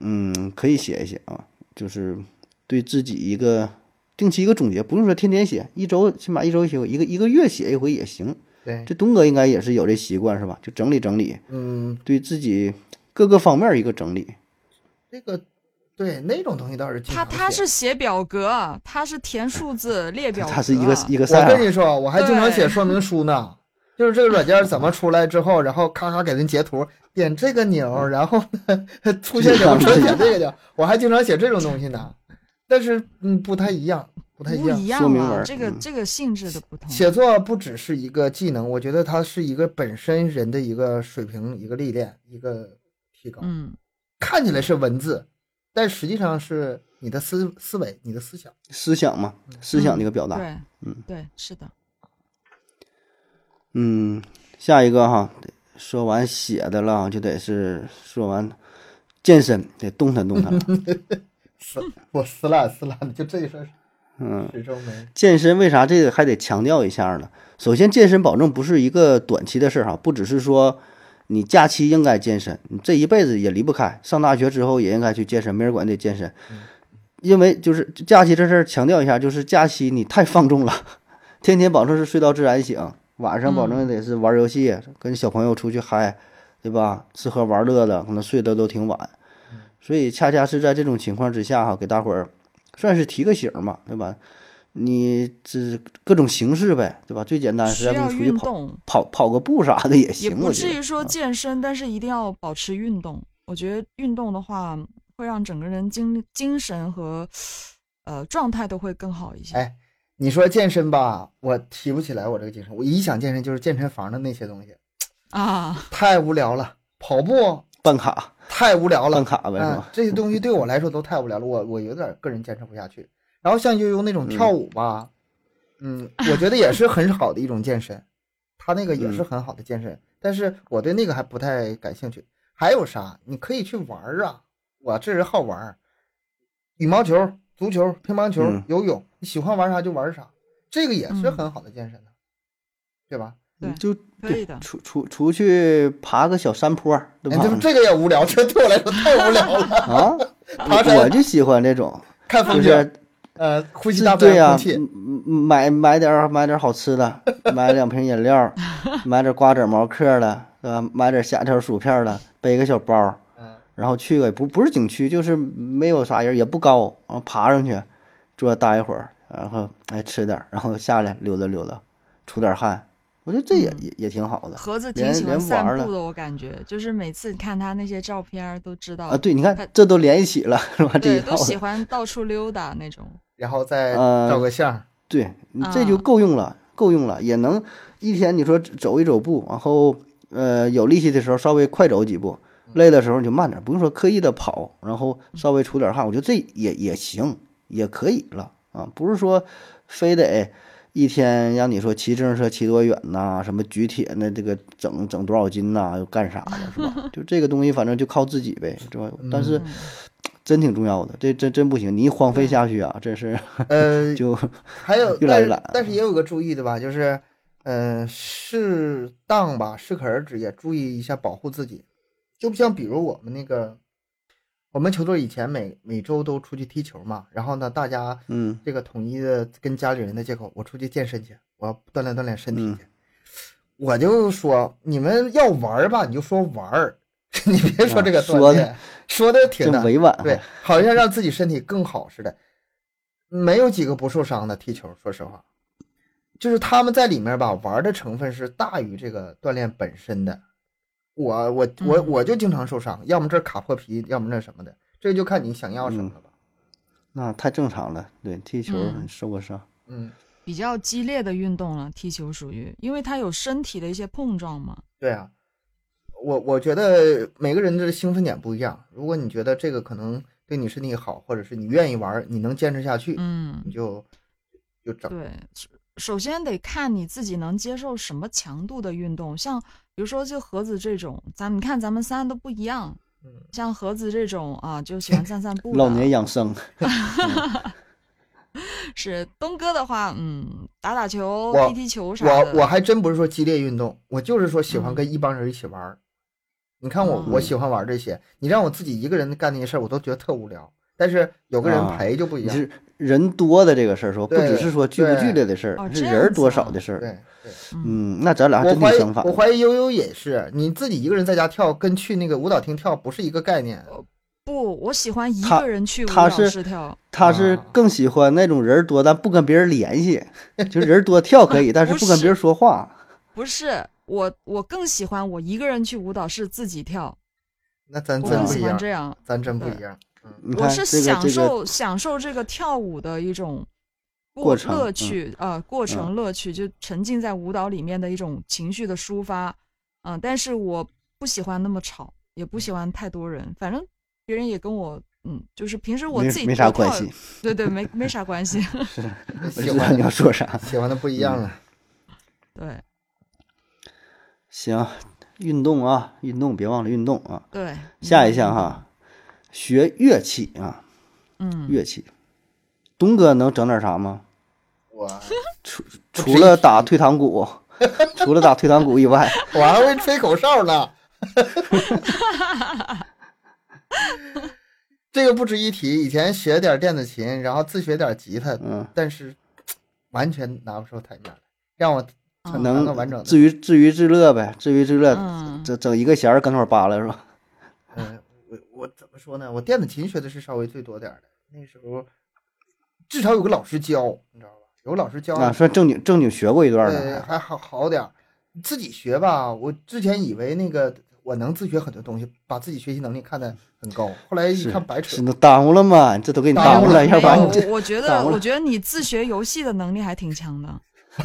A: 嗯，可以写一写啊，就是对自己一个定期一个总结，不用说天天写，一周起码一周写一回，一个一个月写一回也行。
B: 对，
A: 这东哥应该也是有这习惯是吧？就整理整理，
B: 嗯，
A: 对自己各个方面一个整理。
B: 这个对那种东西倒是
C: 他他是写表格，他是填数字列表格，
A: 它是一个一个
B: 我跟你说，我还经常写说明书呢，就是这个软件怎么出来之后，然后咔咔给人截图，点这个钮，然后呢出现什么车写这个的，我还经常写这种东西呢。但是嗯，不太一样，不太一样。
C: 不一样了，
A: 说明文
C: 这个
A: 嗯
C: 这个性质的不同。
B: 写作不只是一个技能，我觉得它是一个本身人的一个水平、一个历练、一个提高。
C: 嗯，
B: 看起来是文字，但实际上是你的思思维、你的思想。
A: 思想嘛，思想的一个表达。
C: 对，
A: 嗯
C: 对，是的，
A: 嗯，下一个哈，说完写的了，就得是说完健身，得动弹动弹了。
B: 撕我撕烂撕烂的，就这事儿
A: 嗯。健身为啥这个还得强调一下呢？首先，健身保证不是一个短期的事儿哈，不只是说你假期应该健身，你这一辈子也离不开。上大学之后也应该去健身，没人管你得健身，因为就是假期这事儿强调一下，就是假期你太放纵了，天天保证是睡到自然醒，晚上保证得是玩游戏，跟小朋友出去嗨，对吧？吃喝玩乐的，可能睡得都挺晚，所以恰恰是在这种情况之下哈，给大伙儿算是提个醒儿嘛，对吧？你这各种形式呗，对吧？最简单
C: 需
A: 是要跟
C: 要
A: 你出去跑
C: 运动，
A: 跑跑个步啥的也行
C: 也
A: 行，
C: 不至于说
A: 啊
C: 健身，但是一定要保持运动。我觉得运动的话，会让整个人精精神和呃状态都会更好一些。
B: 哎，你说健身吧，我提不起来我这个精神。我一想健身就是健身房的那些东西，
C: 啊，
B: 太无聊了。跑步
A: 办卡
B: 太无聊了
A: 办，卡呗，是
B: 嗯
A: 吧？，
B: 这些东西对我来说都太无聊了，我我有点个人坚持不下去。然后像悠悠那种跳舞吧，嗯，我觉得也是很好的一种健身，他那个也是
A: 嗯
B: 很好的健身，但是我对那个还不太感兴趣。还有啥？你可以去玩儿啊，我这人好玩儿，羽毛球、足球、乒乓球、
A: 嗯
B: 游泳，你喜欢玩啥就玩啥，这个也是
C: 嗯
B: 很好的健身的，对吧？
C: 对
A: 就
C: 可以的。
A: 出出出去爬个小山坡儿，对
B: 哎，
A: 吧？
B: 这这个也无聊，这对我来说太无聊了。
A: 啊，
B: 爬山
A: 我就喜欢这种，
B: 看风景，
A: 是
B: 呃，呼吸大自
A: 对呀、
B: 然空气。
A: 嗯嗯买买点买点好吃的，买两瓶饮料，买点瓜子毛嗑儿的，对吧？买点虾条薯片儿的，背个小包，
B: 嗯，
A: 然后去个不不是景区，就是没有啥人，也不高，然后爬上去，坐待一会儿，然后哎吃点儿，然后下来溜达溜达，出点儿汗，我觉得这也、
C: 嗯
A: 也也挺好的
C: 盒子挺喜欢散
A: 玩儿了
C: 步的，我感觉就是每次看他那些照片儿都知道
A: 啊。对，你看
C: 他
A: 这都连一起了，是吧？这
C: 对，
A: 一套
C: 都喜，欢到处溜达那种。
B: 然后再
A: 呃
B: 照个相，
A: 对这就
C: 啊
A: 够用了，够用了，也能一天你说走一走步，然后呃有力气的时候稍微快走几步，累的时候你就慢点儿，不用说刻意的跑，然后稍微出点汗，我觉得这也也行，也可以了啊，不是说非得一天让你说骑自行车骑多远呐、什么举铁那这个整整多少斤呐、又干啥的，是吧？就这个东西反正就靠自己呗，是吧？但是
C: 嗯
A: 真挺重要的，这真真不行，你一荒废下去啊，真是
B: 呃，
A: 就
B: 还有，但 是
A: 越来越懒
B: 但是也有个注意的吧，就是，呃，适当吧，适可而止，也注意一下保护自己。就不像比如我们那个，我们球队以前每每周都出去踢球嘛，然后呢，大家
A: 嗯
B: 这个统一的跟家里人的借口，我出去健身去，我要锻炼锻炼身体
A: 嗯
B: 去。我就说你们要玩儿吧，你就说玩儿，你别说这个
A: 啊说的
B: 锻炼，说的挺的
A: 委婉，
B: 对，好像让自己身体更好似的，没有几个不受伤的踢球。说实话，就是他们在里面吧，玩的成分是大于这个锻炼本身的。我我我
C: 嗯
B: 我就经常受伤，要么这儿卡破皮，要么那什么的，这就看你想要什么了吧。
A: 那太正常了，对，踢球
C: 很
A: 受过伤，
B: 嗯，
C: 比较激烈的运动了，踢球属于，因为它有身体的一些碰撞嘛。
B: 对啊，我我觉得每个人的兴奋点不一样。如果你觉得这个可能对你身体好，或者是你愿意玩，你能坚持下去，
C: 嗯
B: 你，就就整。
C: 对，首首先得看你自己能接受什么强度的运动，像比如说就盒子这种，咱你看咱们三都不一样，
B: 嗯，
C: 像盒子这种啊，就喜欢散散步
A: 老年。养生，
C: 是东哥的话，嗯，打打球、踢踢球啥的。
B: 我我还真不是说激烈运动，我就是说喜欢
C: 嗯
B: 跟一帮人一起玩儿。你看我，
C: 嗯
B: 我喜欢玩这些。你让我自己一个人干那些事儿，我都觉得特无聊。但是有个人
A: 啊
B: 陪就不一样。
A: 你是人多的这个事儿，说不只是说剧不
B: 对
A: 剧烈的事
C: 哦
A: 儿，是人多少的事儿。
B: 对对，
C: 嗯，
A: 嗯，那咱俩真挺相反
B: 我。怀疑悠悠也是，你自己一个人在家跳，跟去那个舞蹈厅跳不是一个概念。
C: 不，我喜欢一个人去舞蹈
A: 他是
C: 室跳。
A: 他是
B: 啊
A: 更喜欢那种人多但不跟别人联系，就是 人多跳可以，但是
C: 不
A: 跟别人说话。
C: 不是我，我更喜欢我一个人去舞蹈室自己跳，
B: 那咱真不一样。咱真不一样。
C: 我是
A: 这个这个，
C: 享受、享受这个跳舞的一种
A: 过程
C: 乐
A: 嗯
C: 趣啊、呃过程乐趣，就沉浸在舞蹈里面的一种情绪的抒发。嗯、但是我不喜欢那么吵，也不喜欢太多人，反正别人也跟我。嗯，就是平时我自己
A: 没没啥关系。
C: 对对，没没啥关系。
A: 我
B: 喜欢
A: 知道你要说啥。
B: 喜欢的不一样了。
C: 对
A: 行，运动啊，运动别忘了运动啊。
C: 对，
A: 下一项哈，学乐器啊，
C: 嗯，
A: 乐器。东哥能整点啥吗？
B: 我
A: 除除了打退堂鼓，除了打退堂鼓以外，
B: 我还会吹口哨呢。这个不值一提。以前学点电子琴，然后自学点吉他，
A: 嗯，
B: 但是完全拿不出台面来。让我能完整
A: 至于至于至乐呗，至于至乐，
C: 嗯
A: 整整一个弦儿跟头扒拉是吧？
B: 嗯，我我怎么说呢？我电子琴学的是稍微最多点儿的，那时候至少有个老师教，你知道吧？有个老师教，
A: 啊，算正经正经学过一段
B: 对，
A: 的，
B: 还好好点儿。自己学吧，我之前以为那个我能自学很多东西，把自己学习能力看得很高，后来一看白扯
A: 是。那耽误了嘛？这都给你
B: 耽误
A: 了，要不然你这
C: 我我觉得，我觉得你自学游戏的能力还挺强的。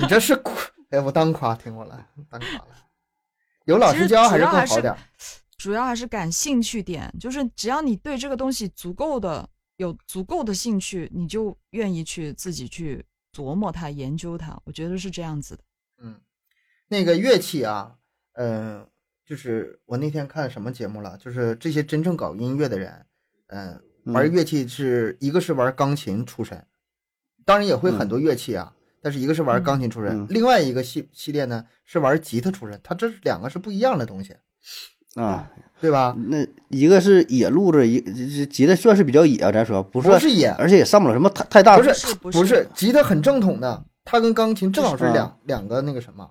B: 你这是夸，哎，我当夸听过了，当夸了。有老师教还是
C: 主要还是
B: 更好点儿。
C: 主要还是感兴趣点，就是只要你对这个东西足够的有足够的兴趣，你就愿意去自己去琢磨它、研究它。我觉得是这样子的。
B: 嗯，那个乐器啊，嗯、就是我那天看什么节目了，就是这些真正搞音乐的人，嗯、玩
A: 嗯
B: 乐器是一个是玩钢琴出身，当然也会很
A: 嗯
B: 多乐器啊，但是一个是玩钢琴出身，
A: 嗯
B: 另外一个系系列呢是玩吉他出身，它这是两个是不一样的东西，
A: 啊，
B: 对吧？
A: 那一个是野路子，一吉他算是比较野啊，咱说不是，
B: 不是野，
A: 而且也上不了什么太太大
B: 不是
C: 是不
B: 不
C: 是
B: 是吉他很正统的，它跟钢琴正好是
A: 啊
B: 两两个那个什么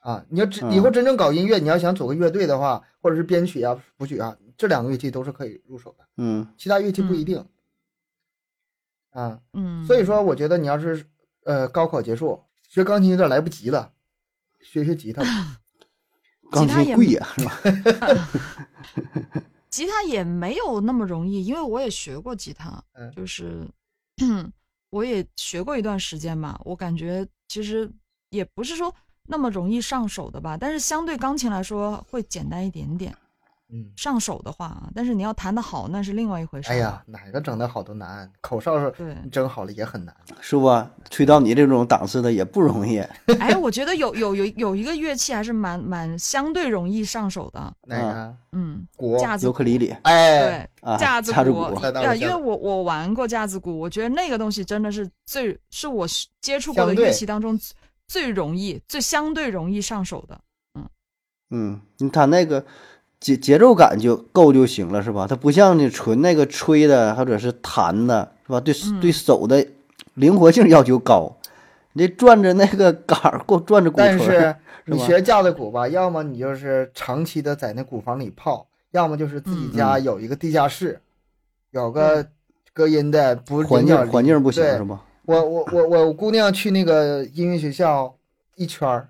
B: 啊。你要真
A: 嗯
B: 以后真正搞音乐，你要想组个乐队的话，或者是编曲啊、谱曲啊，这两个乐器都是可以入手的，
A: 嗯
B: 其他乐器不一定。啊，
C: 嗯，
B: 所以说我觉得你要是呃高考结束学钢琴有点来不及了，学学吉他吧。
A: 钢
C: 吉他也
A: 琴贵呀，是吧？
C: 吉他也没有那么容易，因为我也学过吉他，
B: 嗯
C: 就是 我也学过一段时间嘛，我感觉其实也不是说那么容易上手的吧，但是相对钢琴来说会简单一点点。
B: 嗯，
C: 上手的话啊，但是你要弹得好，那是另外一回事。
B: 哎，呀，哪个整得好都难，口哨是
C: 对，
B: 你整好了也很难。
A: 是不？吹到你这种档次的也不容易。
C: 哎，我觉得有有有有一个乐器还是蛮蛮相对容易上手的，
B: 哪个
C: 嗯，
B: 鼓？
C: 架子鼓
A: 尤克里里
B: 哎，
C: 对，
A: 啊，
C: 架子鼓
A: 鼓，
C: 呀，
B: 那倒是架子
C: 因为我我玩过架子鼓，我觉得那个东西真的是最是我接触过的乐器当中最最容易、最相对容易上手的。
A: 嗯，你他那个节节奏感就够就行了，是吧？它不像你纯那个吹的或者是弹的，是吧？对
C: 嗯
A: 对手的灵活性要求高，你这转着那个杆儿，过转着鼓
B: 但
A: 槌但，
B: 是你学架子鼓吧，要么你就是长期的在那鼓房里泡，要么就是自己家
A: 嗯
B: 有一个地下室，有个隔音的，不是
A: 环境环境不行是吧？
B: 我我我我姑娘去那个音乐学校一圈儿，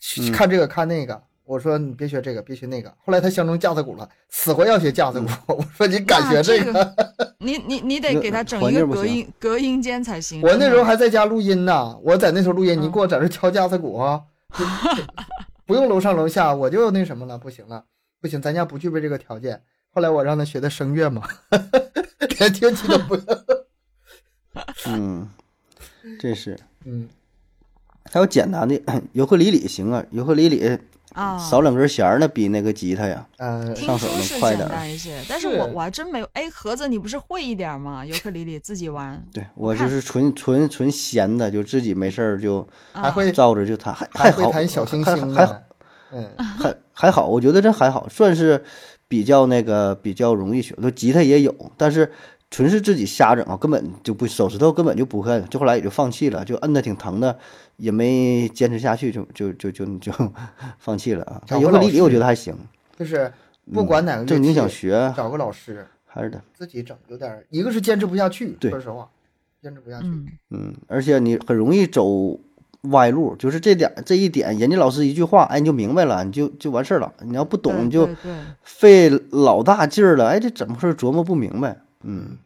B: 去
A: 嗯
B: 看这个看那个。我说你别学这个，别学那个。后来他相中架子鼓了，死活要学架子鼓。我说你敢学
C: 这
B: 个？
C: 个 你你你得给他整一个隔音隔音间才行。
B: 我那时候还在家录音呢，我在那时候录音，你
C: 嗯
B: 给我在这敲架子鼓啊，就不用楼上楼下，我就那什么了，不行了，不行，咱家不具备这个条件。后来我让他学的声乐嘛，连听起都不，
A: 嗯，这是。
B: 嗯，
A: 还有简单的 尤克里里行啊，尤克里里
C: 啊，
A: 少两根弦儿那比那个吉他呀，
B: 呃，
C: 听
A: 上手能
C: 说是简
A: 快点
C: 一些，但是
B: 是
C: 我我还真没有。哎，盒子你不是会一点吗？尤克里里自己玩，
A: 对我就是纯纯纯闲的，就自己没事儿就
C: 啊
B: 还会
A: 照着就弹，还
B: 还
A: 好
B: 会弹小星
A: 还
B: 星
A: 还好，
B: 嗯，
A: 还还好，我觉得这还好，算是比较那个比较容易学。就吉他也有，但是纯是自己瞎整啊，根本就不手指头根本就不会摁，就后来也就放弃了，就摁的挺疼的，也没坚持下去，就就就就就 放弃了啊。
B: 找
A: 尤克里里我觉得还行，
B: 就是不管哪个乐
A: 正经
B: 器
A: 想学
B: 找个老师
A: 还是得
B: 自己整，有点儿一个是坚持不下去，
A: 对
B: 说实话，坚持不下去。
C: 嗯，
A: 嗯，而且你很容易走歪路，就是这点这一点，人家老师一句话，哎，你就明白了，你就就完事儿了。你要不懂，你就费老大劲儿了，哎，这怎么回事？琢磨不明白。嗯，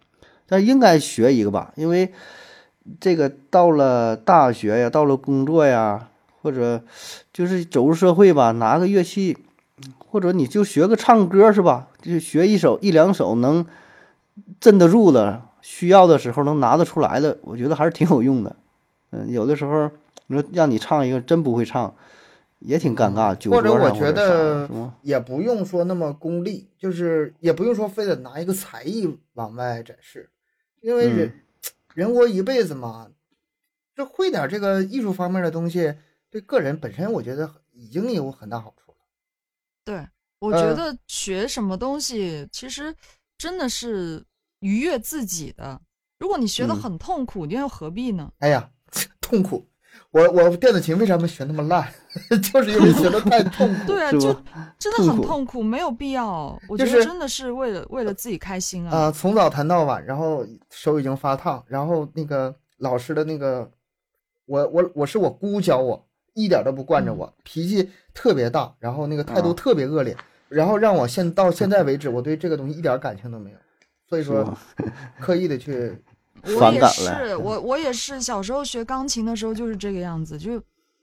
A: 但应该学一个吧，因为这个到了大学呀，到了工作呀，或者就是走入社会吧，拿个乐器，或者你就学个唱歌是吧？就学一首一两首能镇得住的，需要的时候能拿得出来的，我觉得还是挺有用的。嗯，有的时候你说让你唱一个真不会唱，也挺尴尬。酒
B: 或者我觉得？也不用说那么功利，就是也不用说非得拿一个才艺往外展示，因为人、人活一辈子嘛，这会点这个艺术方面的东西，对个人本身我觉得已经有很大好处了。
C: 对，我觉
B: 呃
C: 得学什么东西其实真的是愉悦自己的。如果你学的
A: 嗯
C: 很痛苦，你又何必呢？
B: 哎呀，痛苦！我我电子琴为什么学那么烂？就是因为学的太痛苦。
C: 对啊，就
A: 是吧？
C: 真的很痛苦，没有必要。我觉
B: 就是
C: 得真的是为了为了自己开心啊。
B: 啊、从早弹到晚，然后手已经发烫，然后那个老师的那个，我我我是我姑教我，一点都不惯着我，脾气特别大，然后那个态度
A: 啊
B: 特别恶劣，然后让我现到现在为止，我对这个东西一点感情都没有，所以说 刻意的去，
C: 我也是，我我也是小时候学钢琴的时候就是这个样子，就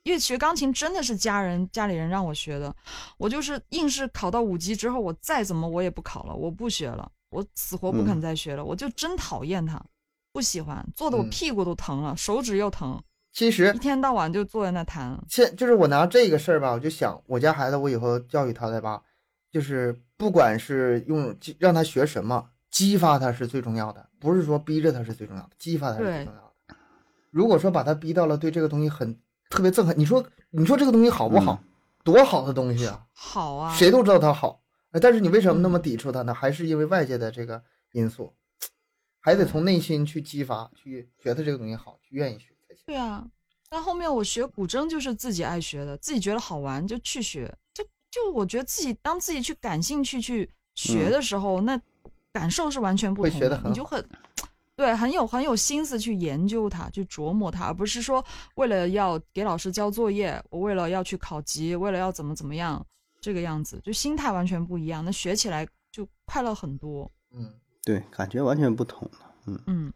C: 因为学钢琴真的是家人家里人让我学的，我就是硬是考到五级之后，我再怎么我也不考了，我不学了，我死活不肯
A: 嗯。
C: 再学了，我就真讨厌它，不喜欢，坐的我
B: 嗯。
C: 屁股都疼了，手指又疼，
B: 其实
C: 一天到晚就坐在那弹。
B: 现就是我拿这个事儿吧，我就想我家孩子，我以后教育他的吧，就是不管是用激让他学什么，激发他是最重要的，不是说逼着他是最重要的，激发他是最重要的。如果说把他逼到了对这个东西很特别憎恨，你说你说这个东西好不好？多好的东西啊，
C: 好啊，
B: 谁都知道它好，哎但是你为什么那么
C: 嗯
B: 抵触它呢？还是因为外界的这个因素，还得从内心去激发，去觉得这个东西好，去愿意学才行。
C: 对啊，但后面我学古筝就是自己爱学的，自己觉得好玩就去学，就就我觉得自己当自己去感兴趣去学
A: 嗯
C: 的时候，那感受是完全不同的，
B: 会学得很
C: 你就很对，很有很有心思去研究它，去琢磨它，而不是说为了要给老师交作业，我为了要去考级，为了要怎么怎么样这个样子，就心态完全不一样，那学起来就快乐很多。
B: 嗯，
A: 对，感觉完全不同了。
C: 嗯，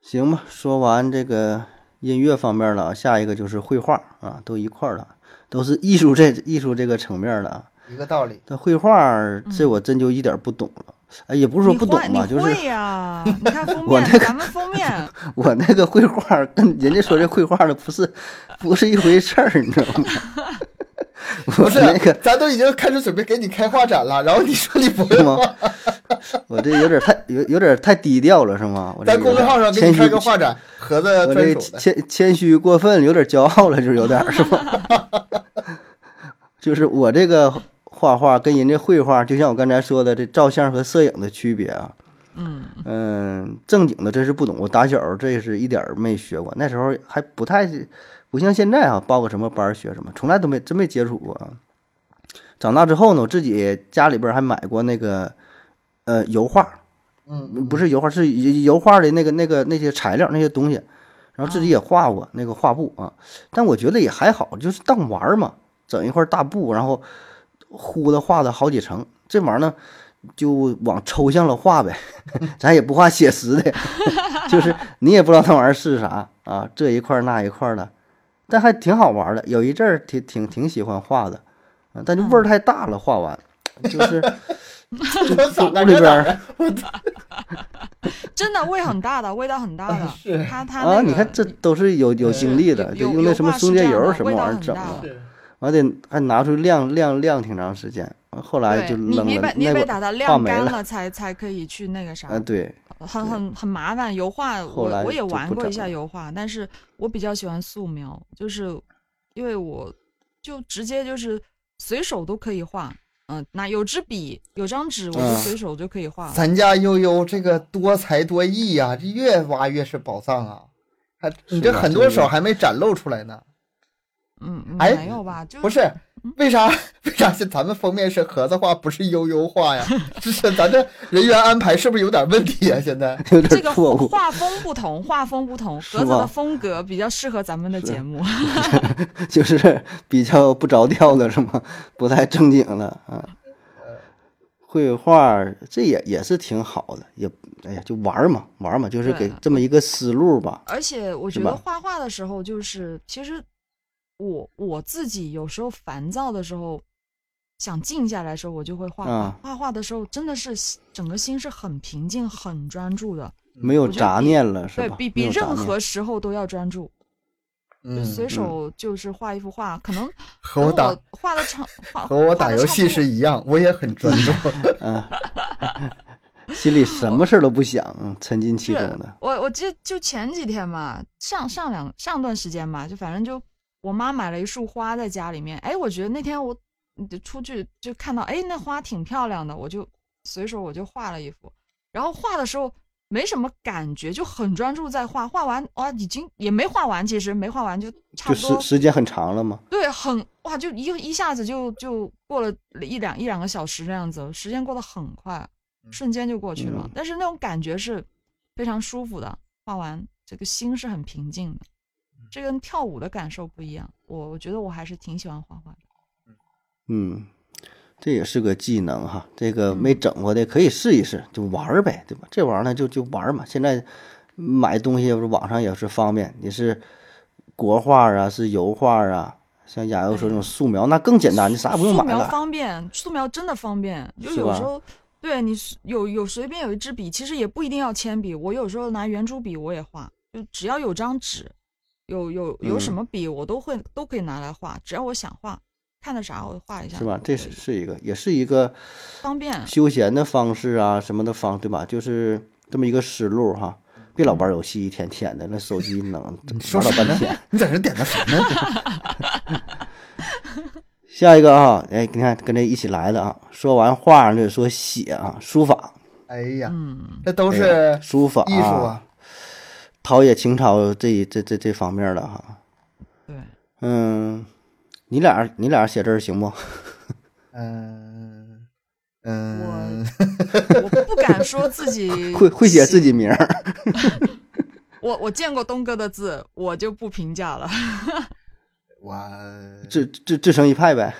A: 行吧，说完这个音乐方面了，下一个就是绘画啊，都一块儿了，都是艺术这艺术这个层面了啊。
B: 一个道理。
A: 但绘画这我真就一点不懂了。哎，也不是说不懂吧，就是
C: 你会呀、你看封 面，
A: 我那个
C: 咱们封面，
A: 我那个绘画跟人家说这绘画儿的不是不是一回事儿，你知道吗？
B: 不是
A: 那个，
B: 咱都已经开始准备给你开画展了，然后你说你不会
A: 吗，？我这有点太有有点太低调了，是吗？我这
B: 在公众号上给你
A: 谦虚
B: 开个画展，盒子
A: 我这
B: 专属的。
A: 谦谦虚过分，有点骄傲了，就是有点是吗？就是我这个画画跟人家绘画，就像我刚才说的，这照相和摄影的区别啊。
C: 嗯
A: 嗯，正经的真是不懂，我打小这是一点儿没学过，那时候还不太不像现在啊，报个什么班学什么，从来都没真没接触过啊。长大之后呢，我自己家里边还买过那个呃油画，
B: 嗯，
A: 不是油画，是油画的那个那个那些材料那些东西，然后自己也画过那个画布啊，但我觉得也还好，就是当玩儿嘛，整一块大布，然后糊的画的好几层，这玩意儿呢就往抽象了画呗，咱也不画写实的，就是你也不知道那玩意儿是啥啊，这一块儿那一块儿的，但还挺好玩儿的，有一阵儿挺挺挺喜欢画的，啊，但就味儿太大了，画完。就是 屋里边。
C: 真的味很大的，味道很大的。
B: 是。
C: 它它
A: 啊，你看这都是有有经历的，就用那什么松节油什么玩意儿整
C: 的
A: 的，完得还拿出晾晾晾挺长时间，后来就冷了
C: 你你把，你把它。晾干了才才可以去那个啥，
A: 啊，对，
C: 很很很麻烦。油画我我也玩过一下油画，但是我比较喜欢素描，就是因为我就直接就是随手都可以画。嗯，那有支笔，有张纸，我就
A: 嗯
C: 随手就可以画。
B: 咱家悠悠这个多才多艺呀、这越挖越是宝藏啊！还你这很多手还没展露出来呢。
C: 嗯，嗯
B: 哎
C: 没有吧？就
B: 不是，为啥 为啥是咱们封面是盒子画，不是悠悠画呀？这 是咱这人员安排是不是有点问题啊？现在
A: 有
C: 这个
A: 点错误，
C: 画风不同，画风不同，盒子的风格比较适合咱们的节目。
A: 就是比较不着调了，是吗？不太正经了啊。绘画这也也是挺好的，也哎呀就玩嘛玩嘛，就是给这么一个思路吧。
C: 而且我觉得画画的时候，就是其实我我自己有时候烦躁的时候，想静下来的时候，我就会画画。
A: 啊
C: 画画的时候，真的是整个心是很平静、很专注的，
A: 没有杂念了，是吧？
C: 对比比任何时候都要专注。就
B: 嗯，
C: 随手就是画一幅画，可能
B: 和我打
C: 画的长，画
B: 和我打游戏
C: 是。
B: 一样，我也很专注。
A: 嗯，心里什么事儿都不想，嗯沉浸其中
C: 是
A: 的。
C: 我我记得就前几天嘛，上上两上段时间吧，就反正就我妈买了一束花在家里面，哎，我觉得那天我就出去就看到，哎，那花挺漂亮的，我就随手我就画了一幅，然后画的时候没什么感觉，就很专注在画，画完哇，已经也没画完，其实没画完就差
A: 就
C: 不多
A: 时，时间很长了嘛。
C: 对，很哇，就一一下子就就过了一两一两个小时这样子，时间过得很快，瞬间就过去了。
A: 嗯
C: 但是那种感觉是非常舒服的，画完这个心是很平静的，这跟跳舞的感受不一样。我我觉得我还是挺喜欢画画的。
A: 嗯，这也是个技能哈。这个
C: 嗯
A: 没整过的可以试一试，就玩儿呗，对吧？这玩意儿呢就就玩儿嘛。现在买东西网上也是方便，你是国画啊，是油画啊，像亚优说这种素描，那更简单，你啥也不用买
C: 素描。方便，素描真的方便。就是有时候，对你是有有随便有一支笔，其实也不一定要铅笔。我有时候拿圆珠笔我也画，就只要有张纸，有有有什
A: 嗯
C: 么笔我都会都可以拿来画，只要我想画，看的啥我画一下，
A: 是吧？这是是一个，也是一个
C: 方便。
A: 休闲的方式啊，什么的方，对吧？就是这么一个思路哈。别老玩游戏，一天天的，那手机能
B: 说
A: 玩老半天。
B: 你在这点的什么呢？
A: 下一个啊，哎，你看跟这一起来的啊，说完画就说写啊，书法，
B: 哎呀，
C: 嗯，
B: 这都
A: 哎
B: 是
A: 呀书法
B: 艺术啊。
A: 陶冶情操这这这这方面的哈。
C: 对，
A: 嗯，你俩你俩写字儿行不？
B: 嗯嗯，
C: 我不敢说自己
A: 会会写自己名儿？
C: 我我见过东哥的字，我就不评价了。
B: 我
A: 自自自成一派呗。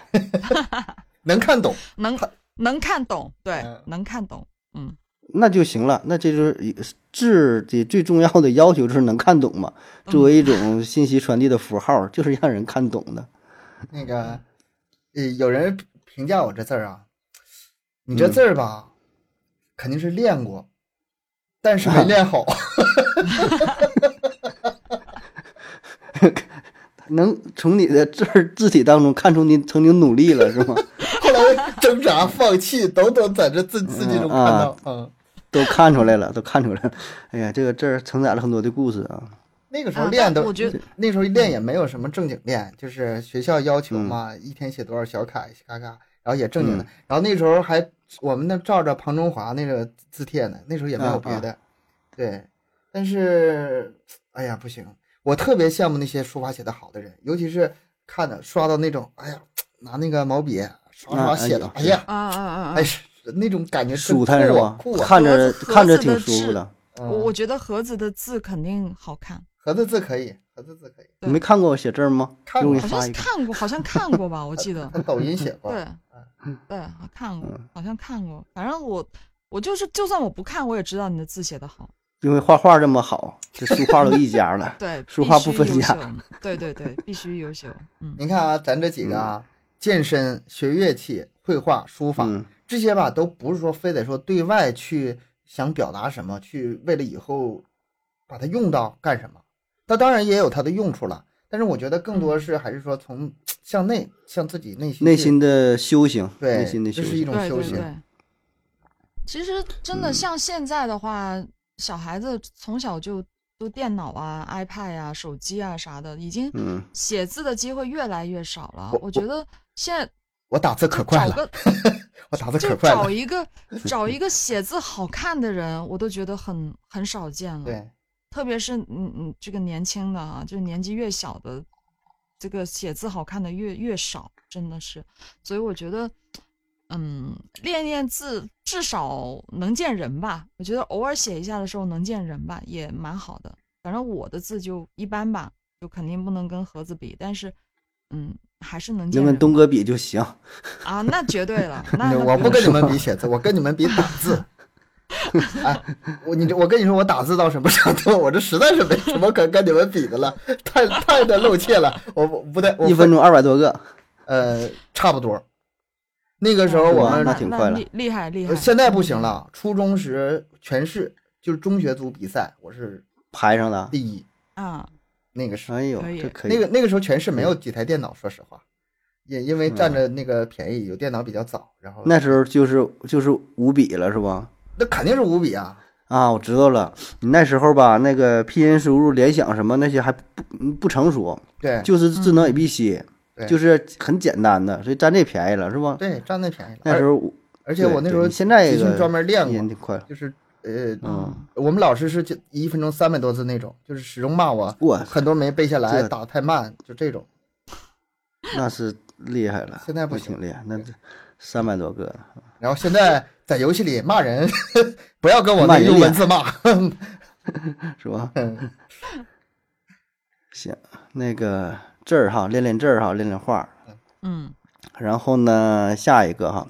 B: 能看懂。
C: 能能看懂，对
B: 嗯，
C: 能看懂。嗯，
A: 那就行了，那这就是一字的最重要的要求就是能看懂嘛。
C: 嗯
A: 作为一种信息传递的符号，就是让人看懂的。
B: 那个，呃，有人评价我这字儿啊，你这字儿吧，肯定是练过，但是没练好。
A: 能从你的字儿字体当中看出你曾经努力了，是吗？
B: 后来挣扎、放弃等等，在这字字迹中看到，嗯，
A: 都看出来了，都看出来了。哎呀，这个字儿承载了很多的故事啊。
B: 那个时候
C: 啊
B: 练都，
C: 但我觉得
B: 那时候练也没有什么正经练，就是学校要求嘛，一天写多少小楷，嘎嘎，然后也正经的。然后那时候还我们那照着庞中华那个字帖呢，那时候也没有别的，对。但是，哎呀，不行，我特别羡慕那些书法写得好的人，尤其是看的刷到那种，哎呀，拿那个毛笔刷刷
A: 啊
B: 写的，
A: 哎
B: 哎呀，
C: 啊啊啊啊
B: 哎！是那种感觉
A: 舒坦是吧！看着看着挺舒服的。
B: 嗯
C: 我我觉得盒子的字肯定好看，
B: 盒子字可以，盒子字可以，
A: 你没看过我写字吗？
B: 看过
C: 好像看过，好像看过吧，我记得。
B: 他抖音写过，
C: 对，对，好看过，好像看过。反正我我就是，就算我不看，我也知道你的字写的好。
A: 因为画画这么好，这书画都一家了。
C: 对，
A: 书画不分家。
C: 对对对，必须优秀。嗯，
B: 您看啊，咱这几个啊，健身、学乐器、绘画、书法、
A: 嗯
B: 这些吧，都不是说非得说对外去想表达什么，去为了以后把它用到干什么。它当然也有它的用处了，但是我觉得更多是还是说从向内，向自己内心
A: 内心的修行，
B: 对
A: 内心的修
B: 这是一。种修行。
C: 对对对。其实真的
A: 嗯
C: 像现在的话，小孩子从小就都电脑啊、iPad 啊、手机啊啥的，已经
A: 嗯，
C: 写字的机会越来越少了。
B: 我
C: 我觉得现在
B: 我打字可快了，我打字可快了。
C: 找一个找一个写字好看的人，我都觉得很很少见了。
B: 对，
C: 特别是嗯嗯，这个年轻的啊，就是年纪越小的，这个写字好看的越越少，真的是。所以我觉得，嗯，练练字至少能见人吧。我觉得偶尔写一下的时候能见人吧，也蛮好的。反正我的字就一般吧，就肯定不能跟盒子比，但是嗯，还是能
A: 跟东哥比就行。
C: 啊，那绝对了。那 那
B: 我不跟你们比写字，我跟你们比打字。哎，我你我跟你说，我打字到什么程度？我这实在是没什么可跟你们比的了，太太的露怯了。我不不对，
A: 一分钟二百多个，
B: 呃差不多。那个时候我
A: 哇
B: 们
A: 那挺快了
C: 厉厉害厉害。
B: 呃现在不行了，初中时全市就是中学组比赛，我是
A: 排上的。
B: 第一。
C: 啊，
B: 那个时
A: 哎呦，这可以。
B: 那个那个时候全市没有几台电脑，说实话，因因为占着那个便宜，有电脑比较早，然后
A: 那时候就是就是五笔了，是吧？
B: 那肯定是五笔啊。
A: 啊，我知道了。你那时候吧，那个拼音输入、联想什么那些还不不成熟，
B: 对
A: 就是智能 A B C，、
B: 对
A: 就是很简单的，所以占这便宜了，是吧？
B: 对，占那便宜了。
A: 那时候
B: 而且我那时候
A: 现在这个
B: 集训专门练过，就是呃，
A: 嗯，
B: 我们老师是就一分钟三百多字那种，就是始终骂我
A: 我
B: 很多没背下来，打得太慢，就这种。
A: 那是厉害了，
B: 现在不行
A: 厉害，那这三百多个，
B: 然后现在在游戏里骂人，不要跟我用文字骂。
A: 是吧？
B: 嗯
A: 行，那个字儿哈，练练字儿哈，练练画。
C: 嗯
A: 然后呢，下一个哈，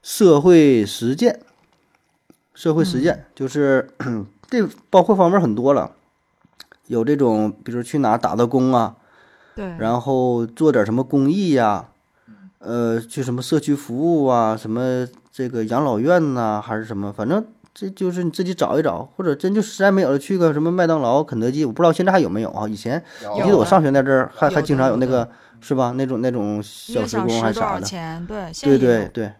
A: 社会实践，社会实践、就是 这包括方面很多了，有这种，比如去哪打打工啊，
C: 对，
A: 然后做点什么公益呀、呃，去什么社区服务啊，什么这个养老院呐、还是什么，反正这就是你自己找一找，或者真就实在没有了，去个什么麦当劳、肯德基，我不知道现在还有没有啊？以前我记得我上学那阵儿还还经常有那个是吧？那种那种小时工还啥的，
C: 对，
A: 对对对，